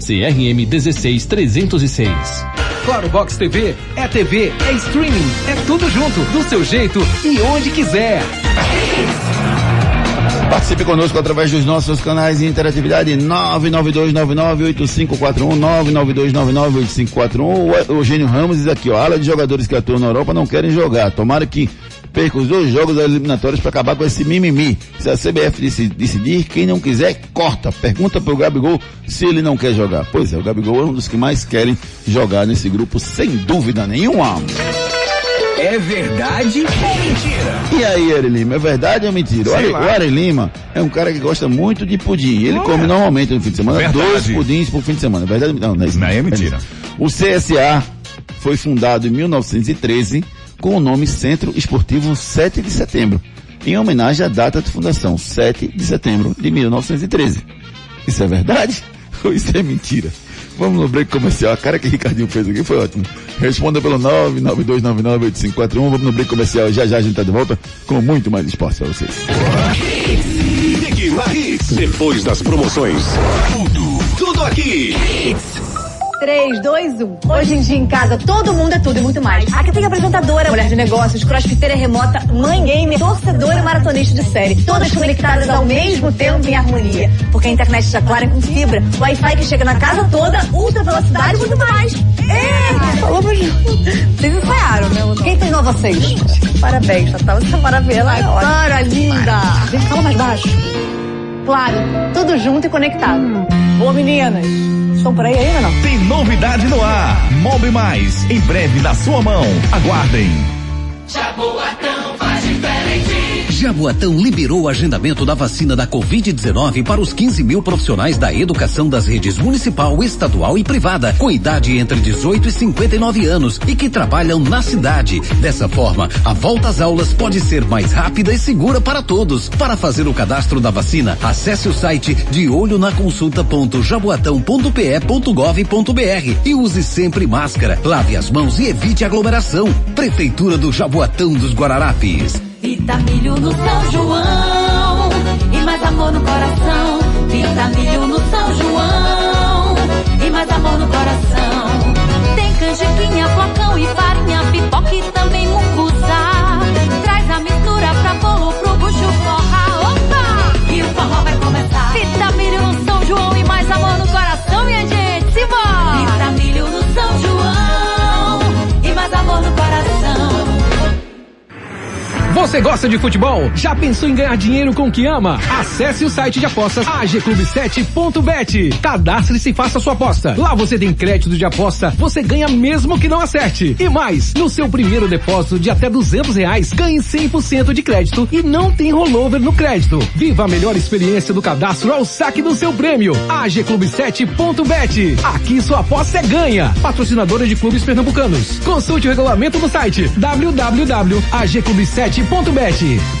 CRM 16306.
Claro Box TV é TV, é streaming, é tudo junto, do seu jeito e onde quiser.
Participe conosco através dos nossos canais de interatividade 992998541, 992998541. O Eugênio Ramos diz aqui, ó, ala de jogadores que atuam na Europa não querem jogar. Tomara que perca os dois jogos das eliminatórias para acabar com esse mimimi. Se a CBF deci- decidir, quem não quiser, corta. Pergunta pro Gabigol se ele não quer jogar. Pois é, o Gabigol é um dos que mais querem jogar nesse grupo, sem dúvida nenhuma.
É verdade ou mentira?
E aí, Ari Lima, é verdade ou mentira? O
lá.
o Ari Lima é um cara que gosta muito de pudim. Ele come normalmente no fim de semana
Verdade.
dois pudins por fim de semana. É verdade? Não, não é.
Não, é mentira.
O CSA foi fundado em 1913 com o nome Centro Esportivo 7 de Setembro, em homenagem à data de fundação, 7 de setembro de 1913. Isso é verdade [laughs] ou isso é mentira? Vamos no break comercial. A cara que Ricardinho fez aqui foi ótimo. Responda pelo 992998541. Vamos no break comercial. Já já a gente tá de volta com muito mais esporte para vocês.
Depois das promoções. Tudo, tudo aqui.
3, 2, 1. Hoje em dia em casa, todo mundo é tudo e muito mais. Aqui tem apresentadora, mulher de negócios, crossfiteira remota, mãe gamer, torcedora e maratonista de série. Todas conectadas ao mesmo tempo em harmonia. Porque a internet está clara com fibra, Wi-Fi que chega na casa toda, ultra velocidade e muito mais. É! Falamos junto. Vocês ensaiaram, né? Quem treinou vocês? Parabéns, Tatá. Você é maravilhosa. Para, linda. Gente, fala mais baixo. Claro, tudo junto e conectado. Ô, meninas, estão por aí ainda não?
Tem novidade no ar. Mob Mais, em breve na sua mão. Aguardem.
Jaboatão faz diferente. Jaboatão liberou o agendamento da vacina da Covid-19 para os 15 mil profissionais da educação das redes municipal, estadual e privada, com idade entre 18 e 59 anos e que trabalham na cidade. Dessa forma, a volta às aulas pode ser mais rápida e segura para todos. Para fazer o cadastro da vacina, acesse o site de olho na consulta.jaboatão.pe.gov.br e use sempre máscara, lave as mãos e evite aglomeração. Prefeitura do Jaboatão dos Guararapes.
Vitamilho no São João e mais amor no coração. Vitamilho no São João e mais amor no coração. Tem canjiquinha, flocão e farinha, pipoca e também munguzá. Traz a mistura pra bolo pro bucho
Você gosta de futebol? Já pensou em ganhar dinheiro com o que ama? Acesse o site de apostas agclube7.bet. Cadastre-se e faça sua aposta. Lá você tem crédito de aposta, você ganha mesmo que não acerte. E mais, no seu primeiro depósito de até duzentos reais, ganhe 100% de crédito e não tem rollover no crédito. Viva a melhor experiência do cadastro ao saque do seu prêmio. agclube7.bet. Aqui sua aposta é ganha. Patrocinadora de clubes pernambucanos. Consulte o regulamento no site www.agclube7.bet ponto esporte.bet.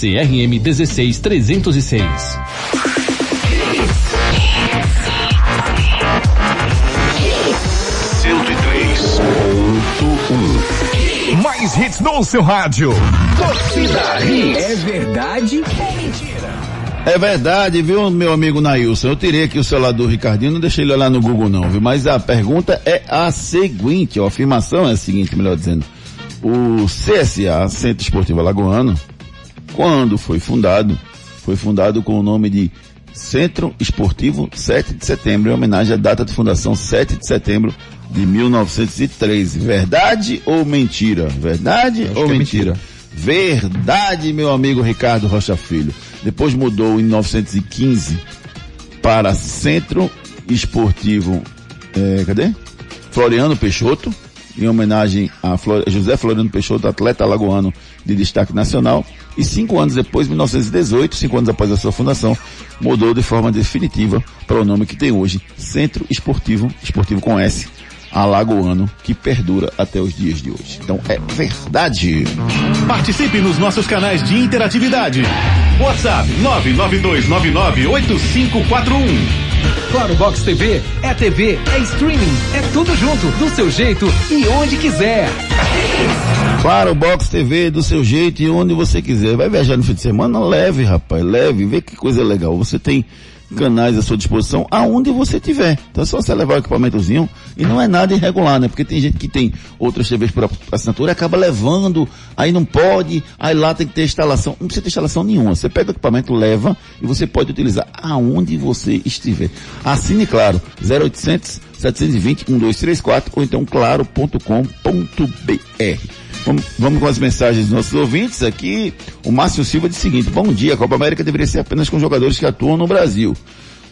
CRM 16306.
Mais hits no seu rádio.
Torcida Hits. É verdade ou mentira?
É verdade, viu, meu amigo Nailson? Eu tirei aqui o celular do Ricardinho, não deixei ele lá no Google não, viu? Mas a pergunta é a seguinte, a afirmação é a seguinte, melhor dizendo. O CSA, Centro Esportivo Alagoano, quando foi fundado, foi fundado com o nome de Centro Esportivo 7 de Setembro, em homenagem à data de fundação 7 de setembro de 1913. Verdade ou mentira? Verdade ou
que é
mentira? Verdade, meu amigo Ricardo Rocha Filho. Depois mudou em 1915 para Centro Esportivo, eh, cadê? Floriano Peixoto, em homenagem a Flor- José Floriano Peixoto, atleta alagoano de destaque nacional. E cinco anos depois, 1918, cinco anos após a sua fundação, mudou de forma definitiva para o nome que tem hoje, Centro Esportivo, esportivo com S, Alagoano, que perdura até os dias de hoje. Então é verdade.
Participe nos nossos canais de interatividade. WhatsApp 992998541.
Claro Box TV é TV, é streaming, é tudo junto, do seu jeito e onde quiser.
Para o Box TV do seu jeito e onde você quiser. Vai viajar no fim de semana? Leve, rapaz, leve, vê que coisa legal. Você tem canais à sua disposição aonde você tiver. Então é só você levar o equipamentozinho e não é nada irregular, né? Porque tem gente que tem outras TVs por assinatura e acaba levando, aí não pode, aí lá tem que ter instalação. Não precisa ter instalação nenhuma. Você pega o equipamento, leva e você pode utilizar aonde você estiver. Assine, claro, 0800 720 1234 ou então claro.com.br. Vamos, com as mensagens dos nossos ouvintes aqui. O Márcio Silva diz o seguinte, bom dia, a Copa América deveria ser apenas com jogadores que atuam no Brasil.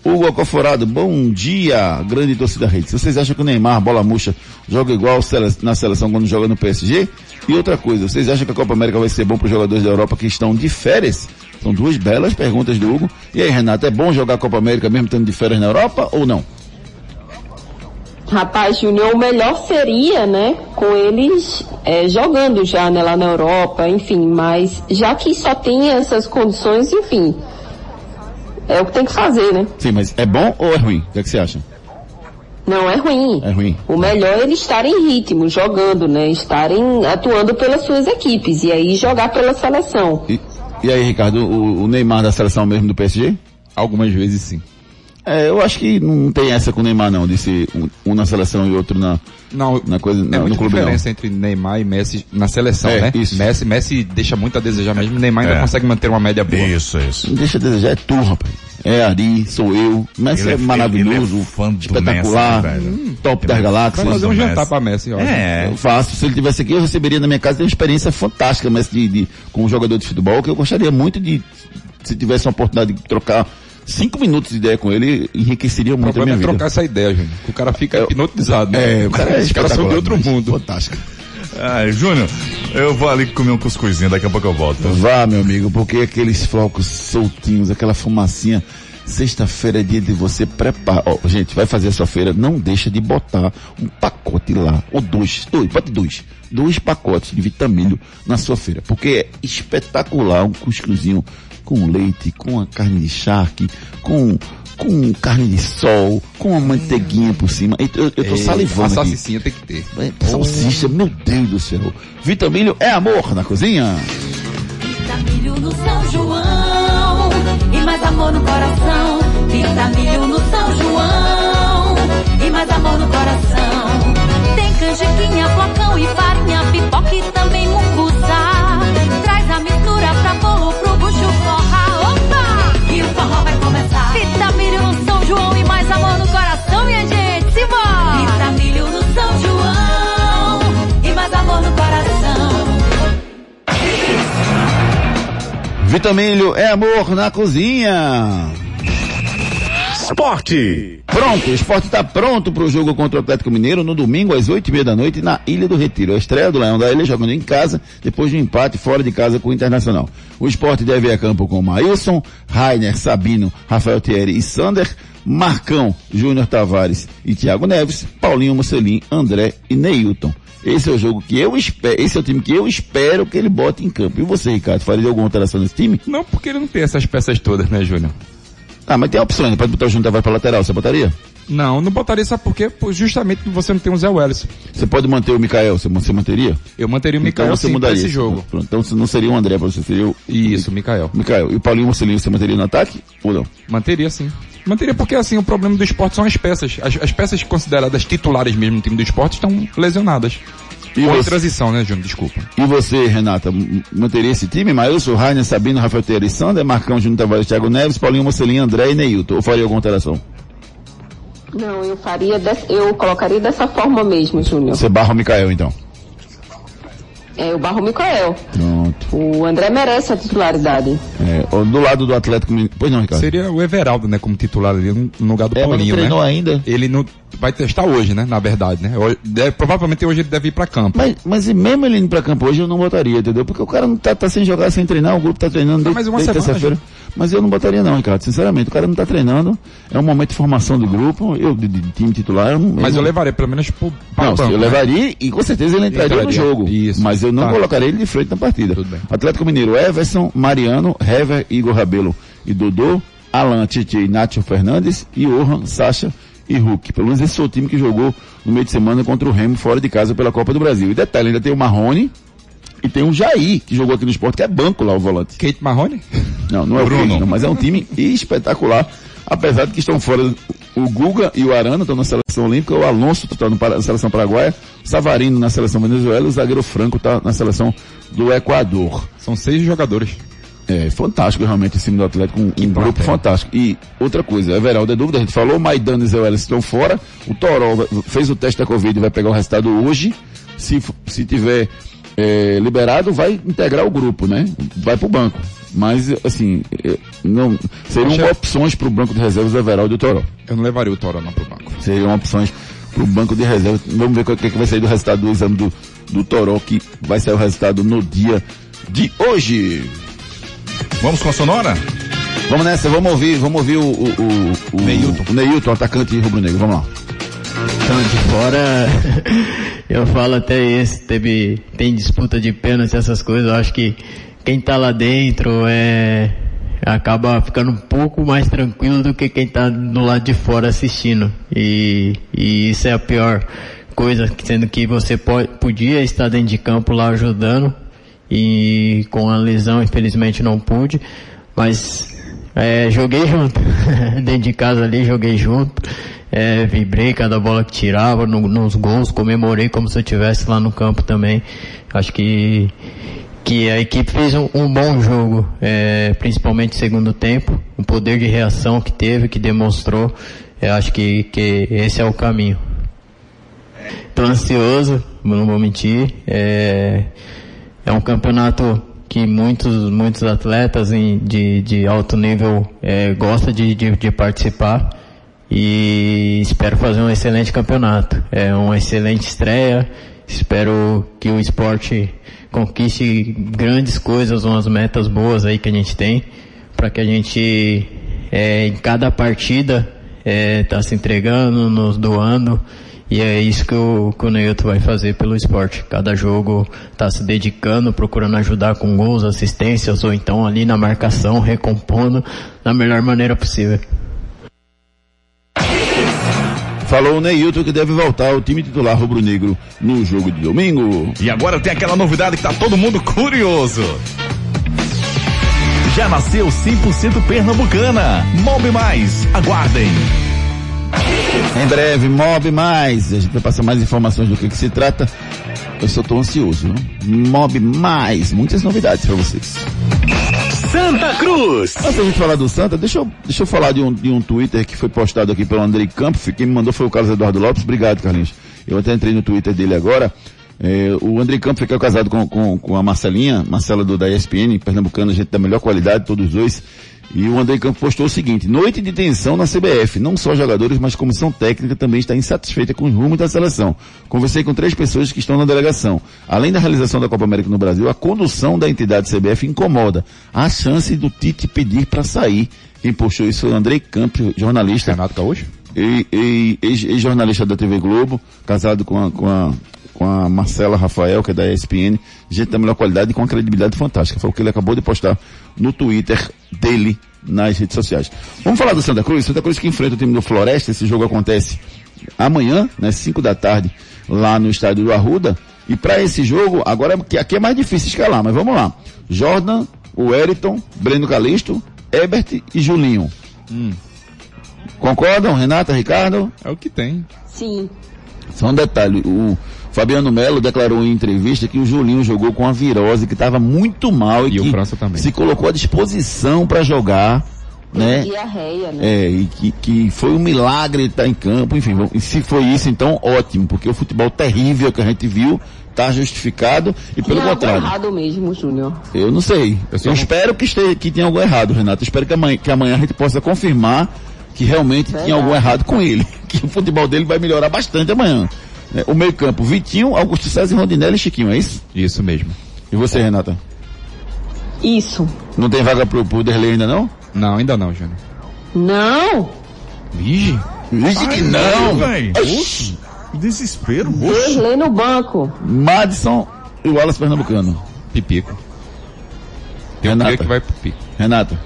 Hugo Acoforado, bom dia, grande torcida rede. Vocês acham que o Neymar, bola murcha, joga igual na seleção quando joga no PSG? E outra coisa, vocês acham que a Copa América vai ser bom para os jogadores da Europa que estão de férias? São duas belas perguntas do Hugo. E aí, Renato, é bom jogar a Copa América mesmo estando de férias na Europa ou não?
Rapaz, Júnior, o melhor seria, né, com eles é, jogando já né, lá na Europa, enfim, mas já que só tem essas condições, enfim, é o que tem que fazer, né?
Sim, mas é bom ou é ruim? O que, é que você acha?
Não, é ruim.
É ruim.
O melhor é eles estarem em ritmo, jogando, né? Estarem atuando pelas suas equipes e aí jogar pela seleção.
E, e aí, Ricardo, o, o Neymar da seleção mesmo do PSG?
Algumas vezes sim.
É, eu acho que não tem essa com o Neymar não, de ser um, um na seleção e outro na,
não,
na coisa,
é
na,
muita
no clube
diferença
não.
entre Neymar e Messi na seleção,
É,
né?
isso.
Messi, Messi deixa muito a desejar mesmo, Neymar ainda
É.
consegue manter uma média boa.
Isso, isso.
Não deixa a desejar, é tu, rapaz. É Ari, sou eu. Messi
Ele
é,
é-
maravilhoso,
ele é fã do
espetacular,
Messi, velho.
hum, top das galáxias.
Vai fazer um jantar
Messi.
pra Messi, ó.
É.
Eu faço. Se ele tivesse aqui, eu receberia na minha casa. Tem uma experiência fantástica, Messi, de, de, como jogador de futebol, que eu gostaria muito de, se tivesse uma oportunidade de trocar cinco minutos de ideia com ele, enriqueceria
O
muito a
problema
minha
é trocar
vida.
essa ideia, gente. O cara fica hipnotizado, né?
É, o cara é
são de outro mundo.
Fantástico.
Ai, Júnior, eu vou ali comer um cuscuzinho, daqui a pouco eu volto.
Vá, meu amigo, porque aqueles flocos soltinhos, aquela fumacinha. Sexta-feira é dia de você preparar. Ó, gente, vai fazer a sua feira, não deixa de botar um pacote lá, ou dois, dois, pode dois, dois pacotes de vitamilho na sua feira, porque é espetacular um cuscuzinho com leite, com a carne de charque, com com carne de sol, com uma manteiguinha por cima. Eu, eu, tô
Ei,
salivando
A
aqui.
salsicinha tem que ter.
É, Salsicha, meu Deus do céu. Vitamilho é amor na cozinha.
Vitamilho no São João e mais amor no coração. Vitamilho no São João e mais amor no coração. Tem canjiquinha, flocão e farinha, pipoca e também munguçá. Traz a mistura pra bolo pro Vitamilho
é amor na cozinha.
Esporte.
Pronto, o esporte está pronto para o jogo contra o Atlético Mineiro no domingo às oito e meia da noite na Ilha do Retiro. A estreia do Leão da Ilha jogando em casa, depois de um empate fora de casa com o Internacional. O esporte deve ir a campo com Maílson, Rainer, Sabino, Rafael Thierry e Sander, Marcão, Júnior Tavares e Thiago Neves, Paulinho Mocelin, André e Neilton. Esse é o jogo que eu espero, esse é o time que eu espero que ele bote em campo. E você, Ricardo, faria alguma alteração nesse time?
Não, porque ele não tem essas peças todas, né, Júnior?
Ah, mas tem opções, pode botar o Júnior Tavares para lateral, você botaria?
Não, não botaria, sabe por quê? Justamente você não tem o Zé Welles.
Você pode manter o Mikael, você, você manteria?
Eu manteria o Mikael
então você
sim
mudaria
esse jogo.
Pronto, então você não seria o André para você, seria o
Isso, Mikael.
Mikael. E o Paulinho Marcelinho você manteria no ataque ou não?
Manteria sim. Manteria porque assim, o problema do esporte são as peças. As, as peças consideradas titulares mesmo no time do esporte estão lesionadas.
E
Ou em
você?
transição, né, Júnior? Desculpa.
E você, Renata, manteria esse time? Maílson, Rainer, Sabino, Rafael Teira e Sander, Marcão, Júnior Tavares, Thiago Neves, Paulinho Marcelinho, André e Neilton. Ou faria alguma alteração?
Não, eu faria, des- eu colocaria dessa forma mesmo, Júnior.
Você barra o Mikael, então.
É o Barro Micael.
Pronto.
O André merece a titularidade.
É, do lado do Atlético Mineiro. Pois não, Ricardo.
Seria o Everaldo, né, como titular ali no, lugar do
É, mas não
Paulinho,
treinou
né?
ainda.
Ele não vai testar hoje, né, na verdade, né? Hoje- deve- provavelmente hoje ele deve ir pra campo.
Mas, mas e mesmo ele indo pra campo hoje, eu não botaria, entendeu? Porque o cara não tá, tá sem jogar, sem treinar, o grupo tá treinando desde, terça-feira. Mas eu não botaria não, Ricardo, sinceramente. O cara não tá treinando, é um momento de formação do grupo, eu, de, de time titular, eu não...
Mas eu
não-
levaria pelo menos pro, para
Não,
banco,
eu
né?
levaria e com certeza ele entraria, no
Entraria.
jogo.
Isso.
Mas eu não
Tá.
colocaria ele de frente na partida.
Tudo bem.
Atlético Mineiro, Everson, Mariano, Hever, Igor Rabelo e Dodô, Alan, Tite, Nacho Fernandes, Johan, Sacha e Hulk. Pelo menos esse foi o time que jogou no meio de semana contra o Remo fora de casa pela Copa do Brasil. E detalhe, ainda tem o Marrone, E tem um Jair, que jogou aqui no esporte, que é banco lá, o volante.
Kate Marrone?
Não, não é
Bruno.
o Bruno, mas é um time espetacular. Apesar de que estão fora o Guga e o Arana estão na seleção olímpica, o Alonso está na seleção paraguaia, o Savarino na seleção venezuela, o zagueiro Franco está na seleção do Equador.
São seis jogadores.
É fantástico realmente esse time do Atlético, um, um grupo fantástico. E outra coisa, Everaldo é dúvida, a gente falou, o Maidana e Zé Welles estão fora, o Toró fez o teste da Covid e vai pegar o resultado hoje. Se, se tiver é, liberado, vai integrar o grupo, né? Vai pro banco. Mas, assim, é, não, seriam
Acho-
opções pro banco de reservas do Everaldo e o Toró.
Eu não levaria o Toro não pro banco.
Seriam opções pro banco de reservas. Vamos ver o que, é que vai sair do resultado do exame do, do Toró, que vai sair o resultado no dia de hoje.
Vamos com a sonora?
Vamos nessa, vamos ouvir, vamos ouvir o, o, o, o Neilton. o Neilton, atacante rubro-negro, vamos lá.
Então, de fora, [laughs] eu falo até esse, teve, tem disputa de pênalti, essas coisas, eu acho que quem tá lá dentro é, acaba ficando um pouco mais tranquilo do que quem tá do lado de fora assistindo. E, e isso é a pior coisa, sendo que você pode, podia estar dentro de campo lá ajudando, e com a lesão, infelizmente, não pude, mas é, joguei junto. [laughs] Dentro de casa ali, joguei junto. É, vibrei cada bola que tirava no- nos gols, comemorei como se eu estivesse lá no campo também. Acho que, que a equipe fez um, um bom jogo, é, principalmente segundo tempo. O poder de reação que teve, que demonstrou. Eu acho que, que esse é o caminho. Tô ansioso, não vou mentir. É, é um campeonato que muitos, muitos atletas em- de, de alto nível é, gostam de, de, de participar e espero fazer um excelente campeonato. É uma excelente estreia. Espero que o esporte conquiste grandes coisas, umas metas boas aí que a gente tem, para que a gente é, em cada partida é, tá se entregando, nos doando. E é isso que o, que o Neilton vai fazer pelo esporte. Cada jogo tá se dedicando, procurando ajudar com gols, assistências, ou então ali na marcação, recompondo da melhor maneira possível.
Falou o Neilton que deve voltar ao time titular rubro-negro no jogo de domingo.
E agora tem aquela novidade que tá todo mundo curioso. Já nasceu 100% pernambucana. Mob Mais. Aguardem.
Em breve, Mob Mais. A gente vai passar mais informações do que, que se trata. Eu só tô ansioso. viu? Mob Mais. Muitas novidades para vocês.
Santa Cruz.
Antes da gente falar do Santa, deixa eu, deixa eu falar de um, de um Twitter que foi postado aqui pelo Andrei Campos. Quem me mandou foi o Carlos Eduardo Lopes. Obrigado, Carlinhos. Eu até entrei no Twitter dele agora. É, o Andrei Campos ficou casado com, com, com a Marcelinha, Marcela do, da ESPN, pernambucana, gente da melhor qualidade, todos os dois. E o Andrei Campos postou o seguinte, noite de tensão na CBF, não só jogadores, mas comissão técnica também está insatisfeita com os rumos da seleção. Conversei com três pessoas que estão na delegação. Além da realização da Copa América no Brasil, a condução da entidade CBF incomoda. Há chance do Tite pedir para sair. Quem postou isso foi o Andrei Campos, jornalista.
Renato Gaúcho?
E, e, ex- ex-jornalista da TV Globo, casado com a, com a, com a Marcela Rafael, que é da ESPN, gente da melhor qualidade e com uma credibilidade fantástica. Foi o que ele acabou de postar no Twitter dele nas redes sociais. Vamos falar do Santa Cruz? Santa Cruz que enfrenta o time do Floresta, esse jogo acontece amanhã, né, 5 da tarde, lá no estádio do Arruda. E para esse jogo, agora que aqui é mais difícil escalar, mas vamos lá. Jordan, o Eriton, Breno Calisto, Ebert e Julinho. Concordam, Renata, Ricardo?
É o que tem.
Sim.
Só um detalhe, o Fabiano Melo declarou em entrevista que o Julinho jogou com a virose, que estava muito mal e, que
o França também.
se colocou à disposição para jogar, né?
Diarreia, né?
É, e que, que foi um milagre estar em campo, enfim, e se foi isso, então ótimo, porque o futebol terrível que a gente viu está justificado e pelo
Tinha algo
contrário.
errado mesmo, Júnior.
Eu não sei. Eu,
só não-
espero que, esteja, que tenha algo errado, Renato. Eu espero que amanhã, que amanhã a gente possa confirmar que realmente tinha algo errado com ele. [laughs] Que o futebol dele vai melhorar bastante amanhã. É, O meio campo, Vitinho, Augusto César, Rondinelli e Chiquinho, é isso?
Isso mesmo.
E você, Renata?
Isso.
Não tem vaga pro, pro Derlei ainda não?
Não, ainda não, Júnior.
Não!
Vige? Vige que não!
velho. Oxi, desespero.
Derlei no banco.
Madison e o Wallace Pernambucano.
Pipico.
Tem Renata.
que vai pro pico.
Renata.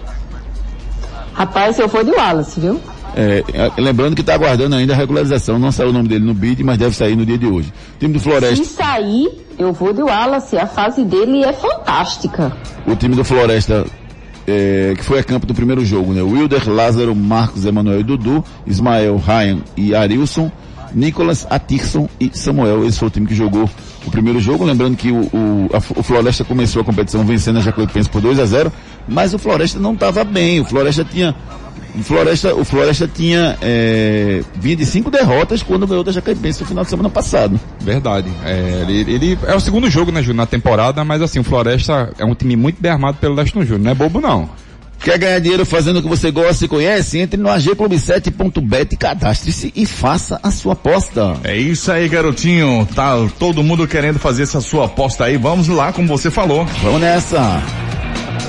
Rapaz, eu fui de Wallace, viu?
É, lembrando que está aguardando ainda a regularização. Não saiu o nome dele no BID, mas deve sair no dia de hoje. Time do
Se
Floresta.
sair, Eu vou de Wallace, a fase dele é fantástica.
O time do Floresta, é, que foi a campo do primeiro jogo, né? Wilder, Lázaro, Marcos, Emanuel e Dudu, Ismael, Ryan e Arilson, Nicolas, Atirson e Samuel. Esse foi o time que jogou o primeiro jogo. Lembrando que o, o, a, o Floresta começou a competição vencendo a Jacuipense por 2 a 0 mas o Floresta não estava bem. O Floresta tinha o Floresta, o Floresta tinha é, vinha de cinco derrotas quando ganhou da Jacuipense no final de semana passado.
Verdade. É, ele, ele é o segundo jogo, né, Júnior, na temporada, mas assim, o Floresta é um time muito bem armado pelo Leston Júnior, não é bobo não.
Quer ganhar dinheiro fazendo o que você gosta e conhece? Entre no agclub7.bet, cadastre-se e faça a sua aposta.
É isso aí, garotinho. Tá todo mundo querendo fazer essa sua aposta aí. Vamos lá, como você falou.
Vamos nessa.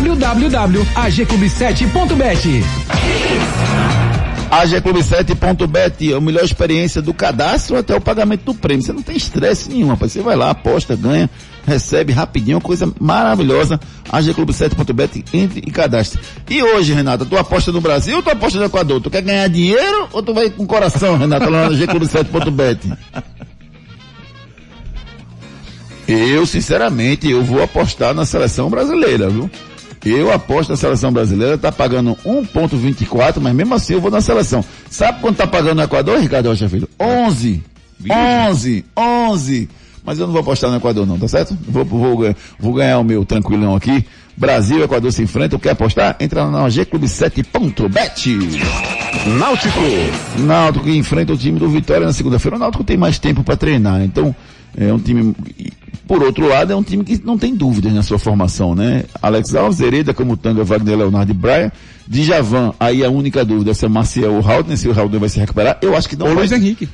www.agclub7.bet.
AGClub7.bet, a melhor experiência do cadastro até o pagamento do prêmio. Você não tem estresse nenhum, rapaz. Você vai lá, aposta, ganha, recebe rapidinho, coisa maravilhosa. AGClub7.bet, entre e cadastre. E hoje, Renata, tu aposta no Brasil ou tu aposta no Equador? Tu quer ganhar dinheiro ou tu vai com coração, Renata, lá no AGClub7.bet? Eu, sinceramente, eu vou apostar na seleção brasileira, viu? Eu aposto na seleção brasileira, tá pagando 1.24, mas mesmo assim eu vou na seleção. Sabe quanto tá pagando no Equador, Ricardo Rocha Filho? 11. 11. 11. Mas eu não vou apostar no Equador não, tá certo? Vou, vou, vou ganhar o meu tranquilão aqui. Brasil, Equador se enfrentam. Quer apostar? Entra na gclub7.bet. Náutico. Náutico enfrenta o time do Vitória na segunda-feira. O Náutico tem mais tempo para treinar, então é um time, por outro lado, é um time que não tem dúvidas na sua formação, né? Alex Alves, Hereda, Camutanga, Wagner, Leonardo e Braia. Djavan, aí a única dúvida é se é Maciel ou Haldner, se o Haldner vai se recuperar. Eu acho que não
Ou
vai.
Luiz Henrique.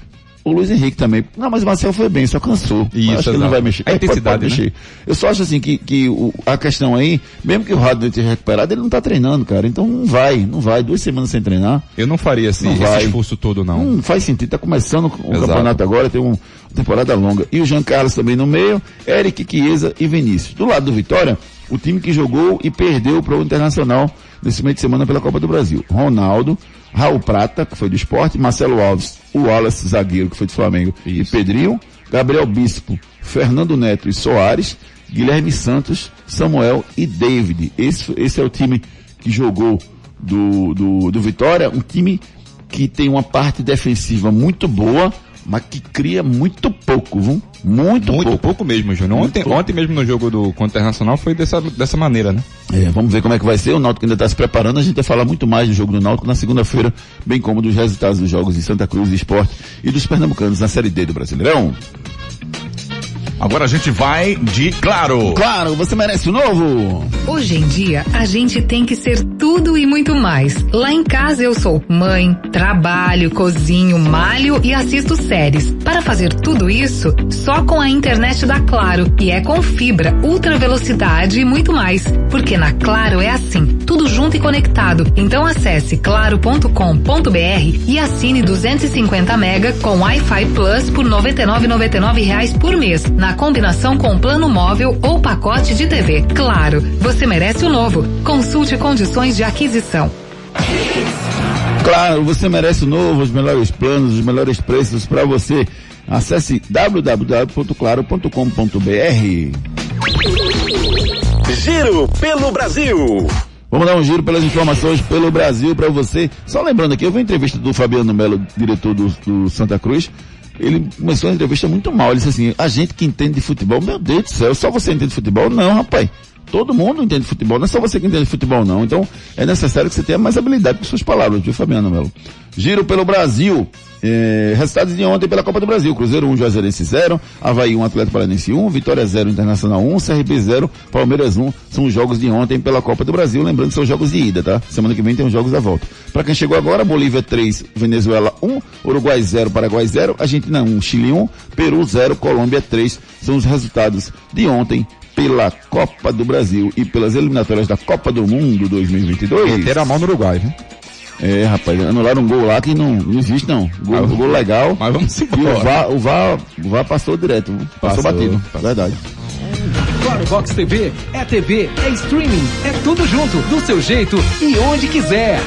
O Luiz Henrique também. Não, mas o Marcel foi bem, só cansou.
Isso,
acho que ele não vai mexer.
A
É, pode-
intensidade,
pode
né?
mexer. Eu só acho assim que, que o- a questão aí, mesmo que o Haldner tenha recuperado, ele não tá treinando, cara. Então não vai, não vai. Duas semanas sem treinar.
Eu não faria esse,
Não
esse
vai.
esforço todo, não.
Não faz sentido, tá começando o
Exato.
campeonato agora, tem um- uma temporada longa. E o Jean Carlos também no meio, Eric, Chiesa e Vinícius. Do lado do Vitória, o time que jogou e perdeu para o Internacional nesse meio de semana pela Copa do Brasil. Ronaldo, Raul Prata, que foi do esporte, Marcelo Alves, o Wallace, zagueiro, que foi do Flamengo, e Pedrinho, Gabriel Bispo, Fernando Neto e Soares, Guilherme Santos, Samuel e David. Esse, esse é o time que jogou do, do, do Vitória, um time que tem uma parte defensiva muito boa, mas que cria muito pouco, viu? Muito,
Muito
pouco.
pouco mesmo, Júnior. Ontem,
pouco.
ontem mesmo no jogo do contra Internacional foi dessa, dessa maneira, né?
É, vamos ver como é que vai ser. O Náutico ainda está se preparando. A gente vai falar muito mais do jogo do Náutico na segunda-feira, bem como dos resultados dos jogos de Santa Cruz Esporte e dos pernambucanos na Série D do Brasileirão.
Agora a gente vai de claro.
Claro, você merece o novo.
Hoje em dia, a gente tem que ser tudo e muito mais. Lá em casa eu sou mãe, trabalho, cozinho, malho e assisto séries. Para fazer tudo isso, só com a internet da Claro, e é com fibra, ultra velocidade e muito mais. Porque na Claro é assim, tudo junto e conectado. Então acesse claro.com.br e assine 250 mega com Wi-Fi Plus por 99,99 reais por mês, na combinação com plano móvel ou pacote de TV. Claro, você merece o novo. Consulte condições de aquisição.
Claro, você merece o novo, os melhores planos, os melhores preços para você. Acesse www.claro.com.br.
Giro pelo Brasil.
Vamos dar um giro pelas informações pelo Brasil para você. Só lembrando aqui, eu vi a entrevista do Fabiano Melo, diretor do, do Santa Cruz. Ele começou a entrevista muito mal. Ele disse assim: a gente que entende de futebol, meu Deus do céu, só você entende de futebol? Não, rapaz. Todo mundo entende futebol, não é só você que entende futebol não. Então é necessário que você tenha mais habilidade com suas palavras, viu Fabiano Melo? Giro pelo Brasil. É, resultados de ontem pela Copa do Brasil. Cruzeiro 1, Juazeirense 0, Havaí 1, Atlético Paranense 1, Vitória 0, Internacional 1, CRB 0, Palmeiras 1. São os jogos de ontem pela Copa do Brasil. Lembrando que são jogos de ida, tá? Semana que vem tem os jogos da volta. Para quem chegou agora, Bolívia 3, Venezuela 1, Uruguai 0, Paraguai 0, Argentina 1, Chile 1, Peru 0, Colômbia 3. São os resultados de ontem pela Copa do Brasil e pelas eliminatórias da Copa do Mundo 2022.
Meteram a mão no Uruguai, viu?
É, rapaz, anularam um gol lá que não, não existe não. Gol,
Mas-
gol legal.
Mas vamos
E
embora.
o VAR, o VAR, o VAR passou direto, passou,
Passou,
batido. Verdade.
Claro Box TV é TV, é streaming, é tudo junto, do seu jeito e onde quiser.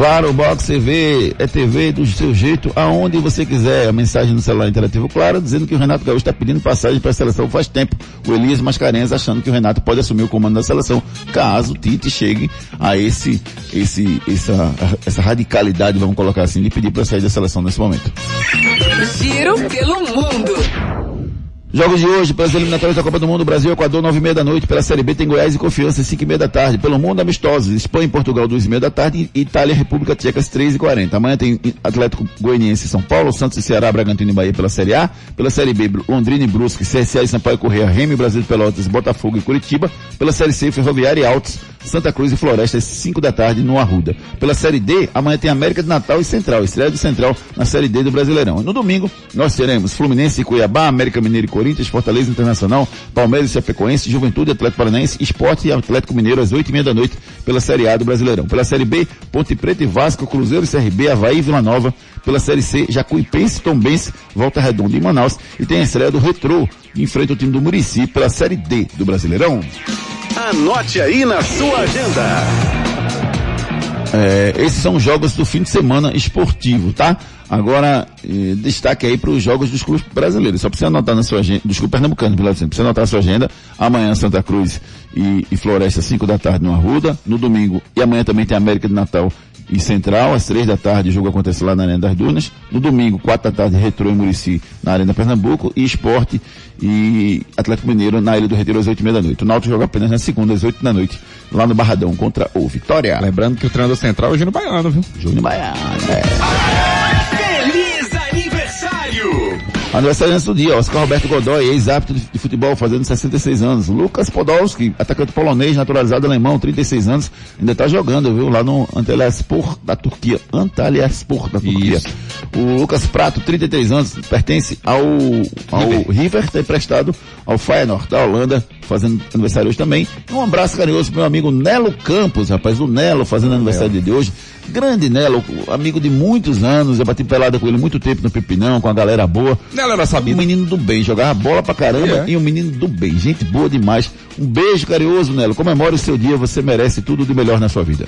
Claro, o Box TV é TV do seu jeito, aonde você quiser. A mensagem no celular interativo, claro, dizendo que o Renato Gaúcho está pedindo passagem para a seleção faz tempo. O Elias Mascarenhas achando que o Renato pode assumir o comando da seleção, caso o Tite chegue a esse, esse, essa, essa radicalidade, vamos colocar assim, de pedir para sair da seleção nesse momento.
Giro pelo mundo.
Jogos de hoje, pelas eliminatórias da Copa do Mundo, Brasil, Equador, nove e meia da noite. Pela Série B tem Goiás e Confiança, cinco e meia da tarde. Pelo Mundo, amistosos, Espanha e Portugal, duas e meia da tarde. E Itália e República Tcheca, às três e quarenta. Amanhã tem Atlético Goianiense e São Paulo, Santos e Ceará, Bragantino e Bahia pela Série A. Pela Série B, Londrina e Brusque, CSA e Sampaio Correia, Remy, Brasil de Pelotas, Botafogo e Curitiba. Pela Série C, Ferroviária e Altos, Santa Cruz e Floresta, às cinco da tarde, no Arruda. Pela Série D, amanhã tem América de Natal e Central, estreia do Central na Série D do Brasileirão. E no domingo, nós teremos Fluminense e Cuiabá, América Mineiro e Corinthians, Fortaleza Internacional, Palmeiras e Chapecoense, Juventude, Atlético Paranaense, Esporte e Atlético Mineiro às oito e meia da noite pela Série A do Brasileirão. Pela Série B, Ponte Preta e Vasco, Cruzeiro e CRB, Havaí e Vila Nova. Pela Série C, Jacuipense, Tombense, Volta Redonda e Manaus. E tem a estreia do Retrô, que enfrenta o time do Murici pela Série D do Brasileirão.
Anote aí na sua agenda.
É, esses são os jogos do fim de semana esportivo, tá? Agora, eh, destaque aí para os jogos dos clubes brasileiros. Só precisa anotar na sua agenda, dos clubes pernambucanos, precisa anotar na sua agenda. Amanhã Santa Cruz e, e Floresta, 5 da tarde no Arruda. No domingo, e amanhã também tem América de Natal e Central, às 3 da tarde, o jogo acontece lá na Arena das Dunas. No domingo, 4 da tarde, Retrô e Murici na Arena Pernambuco. E Esporte e Atlético Mineiro na Ilha do Retiro às 8 e meia da noite. O Náutico joga apenas na segunda, às 8 da noite, lá no Barradão, contra o Vitória.
Lembrando que o treinador central é o Júnior Baiano, viu?
Júnior Baiano, é.
Aniversário!
Aniversário do dia, Oscar Roberto Godoy, ex-árbitro de futebol, fazendo 66 anos. Lucas Podolski, atacante polonês, naturalizado alemão, 36 anos, ainda tá jogando, viu? Lá no Antalyaspor da Turquia. Antalyaspor da Turquia. O Lucas Prato, 33 anos, pertence ao, ao River, tá emprestado ao Feyenoord da Holanda, fazendo aniversário hoje também. Um abraço carinhoso pro meu amigo Nelo Campos, rapaz, o Nelo fazendo aniversário de hoje. Grande Nelo, amigo de muitos anos, eu bati pelada com ele muito tempo no Pipinão, com a galera boa.
Nelo era sabido.
Um menino do bem, jogava bola pra caramba
É.
e um menino do bem, gente boa demais. Um beijo carinhoso, Nelo. Comemore o seu dia, você merece tudo de melhor na sua vida.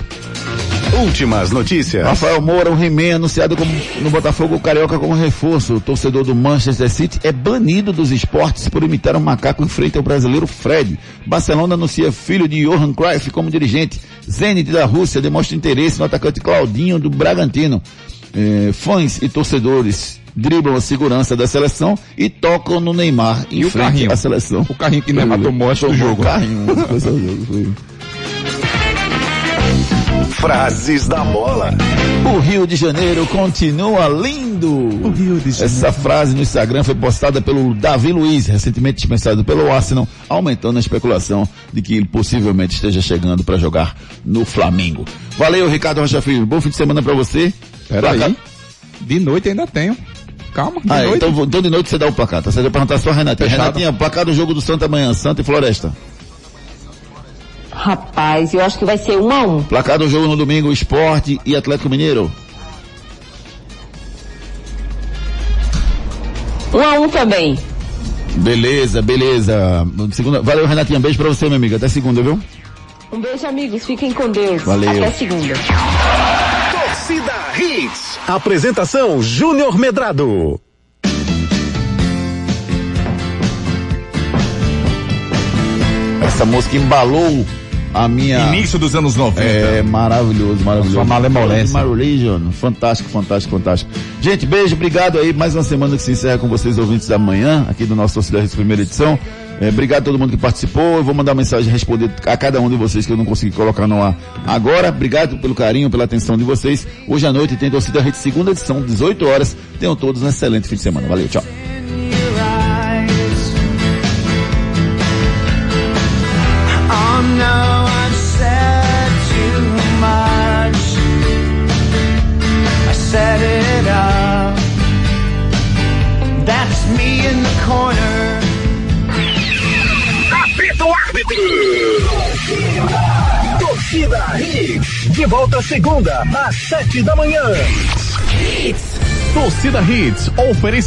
Últimas notícias.
Rafael Moura, o He-Man, anunciado como, no Botafogo Carioca como reforço. O torcedor do Manchester City é banido dos esportes por imitar um macaco em frente ao brasileiro Fred. Barcelona anuncia filho de Johan Cruyff como dirigente. Zenit da Rússia demonstra interesse no atacante Claudinho do Bragantino. Eh, fãs e torcedores driblam a segurança da seleção e tocam no Neymar em
E o
frente
carrinho?
à seleção.
O carrinho que Neymar tomou antes do jogo.
O carrinho, [laughs]
Frases da bola.
O Rio de Janeiro continua lindo. O Rio de Janeiro. Essa frase no Instagram foi postada pelo Davi Luiz, recentemente dispensado pelo Arsenal, aumentando a especulação de que ele possivelmente esteja chegando para jogar no Flamengo. Valeu, Ricardo Rocha Filho. Bom fim de semana para você.
Peraí.
Placar-
De noite ainda tenho. Calma, de
Ah,
noite.
então, então de noite você dá o placar, tá? Você vai perguntar só a Renatinha.
Fechado.
Renatinha, placar do jogo do Santa amanhã, Santa e Floresta.
Rapaz, eu acho que vai ser um a um.
Placar do jogo no domingo, Esporte e Atlético Mineiro.
Um a um também.
Beleza, beleza. Segunda, valeu, Renatinha. Beijo pra você, minha amiga. Até segunda, viu?
Um beijo, amigos. Fiquem com Deus.
Valeu.
Até segunda.
Torcida Hits. Apresentação Júnior Medrado.
Essa música embalou a minha.
Início dos anos 90.
É maravilhoso, maravilhoso.
Sua malemolência.
My Religion. Fantástico, fantástico, fantástico. Gente, beijo, obrigado aí. Mais uma semana que se encerra com vocês, ouvintes da manhã, aqui do nosso Torcida primeira edição. É, obrigado a todo mundo que participou. Eu vou mandar mensagem responder a cada um de vocês que eu não consegui colocar no ar agora. Obrigado pelo carinho, pela atenção de vocês. Hoje à noite tem Torcida Rede, segunda edição, 18 horas. Tenham todos um excelente fim de semana. Valeu, tchau.
Árbitro. Torcida Hits. De volta segunda, às sete da manhã. Torcida Hits. Oferecimento.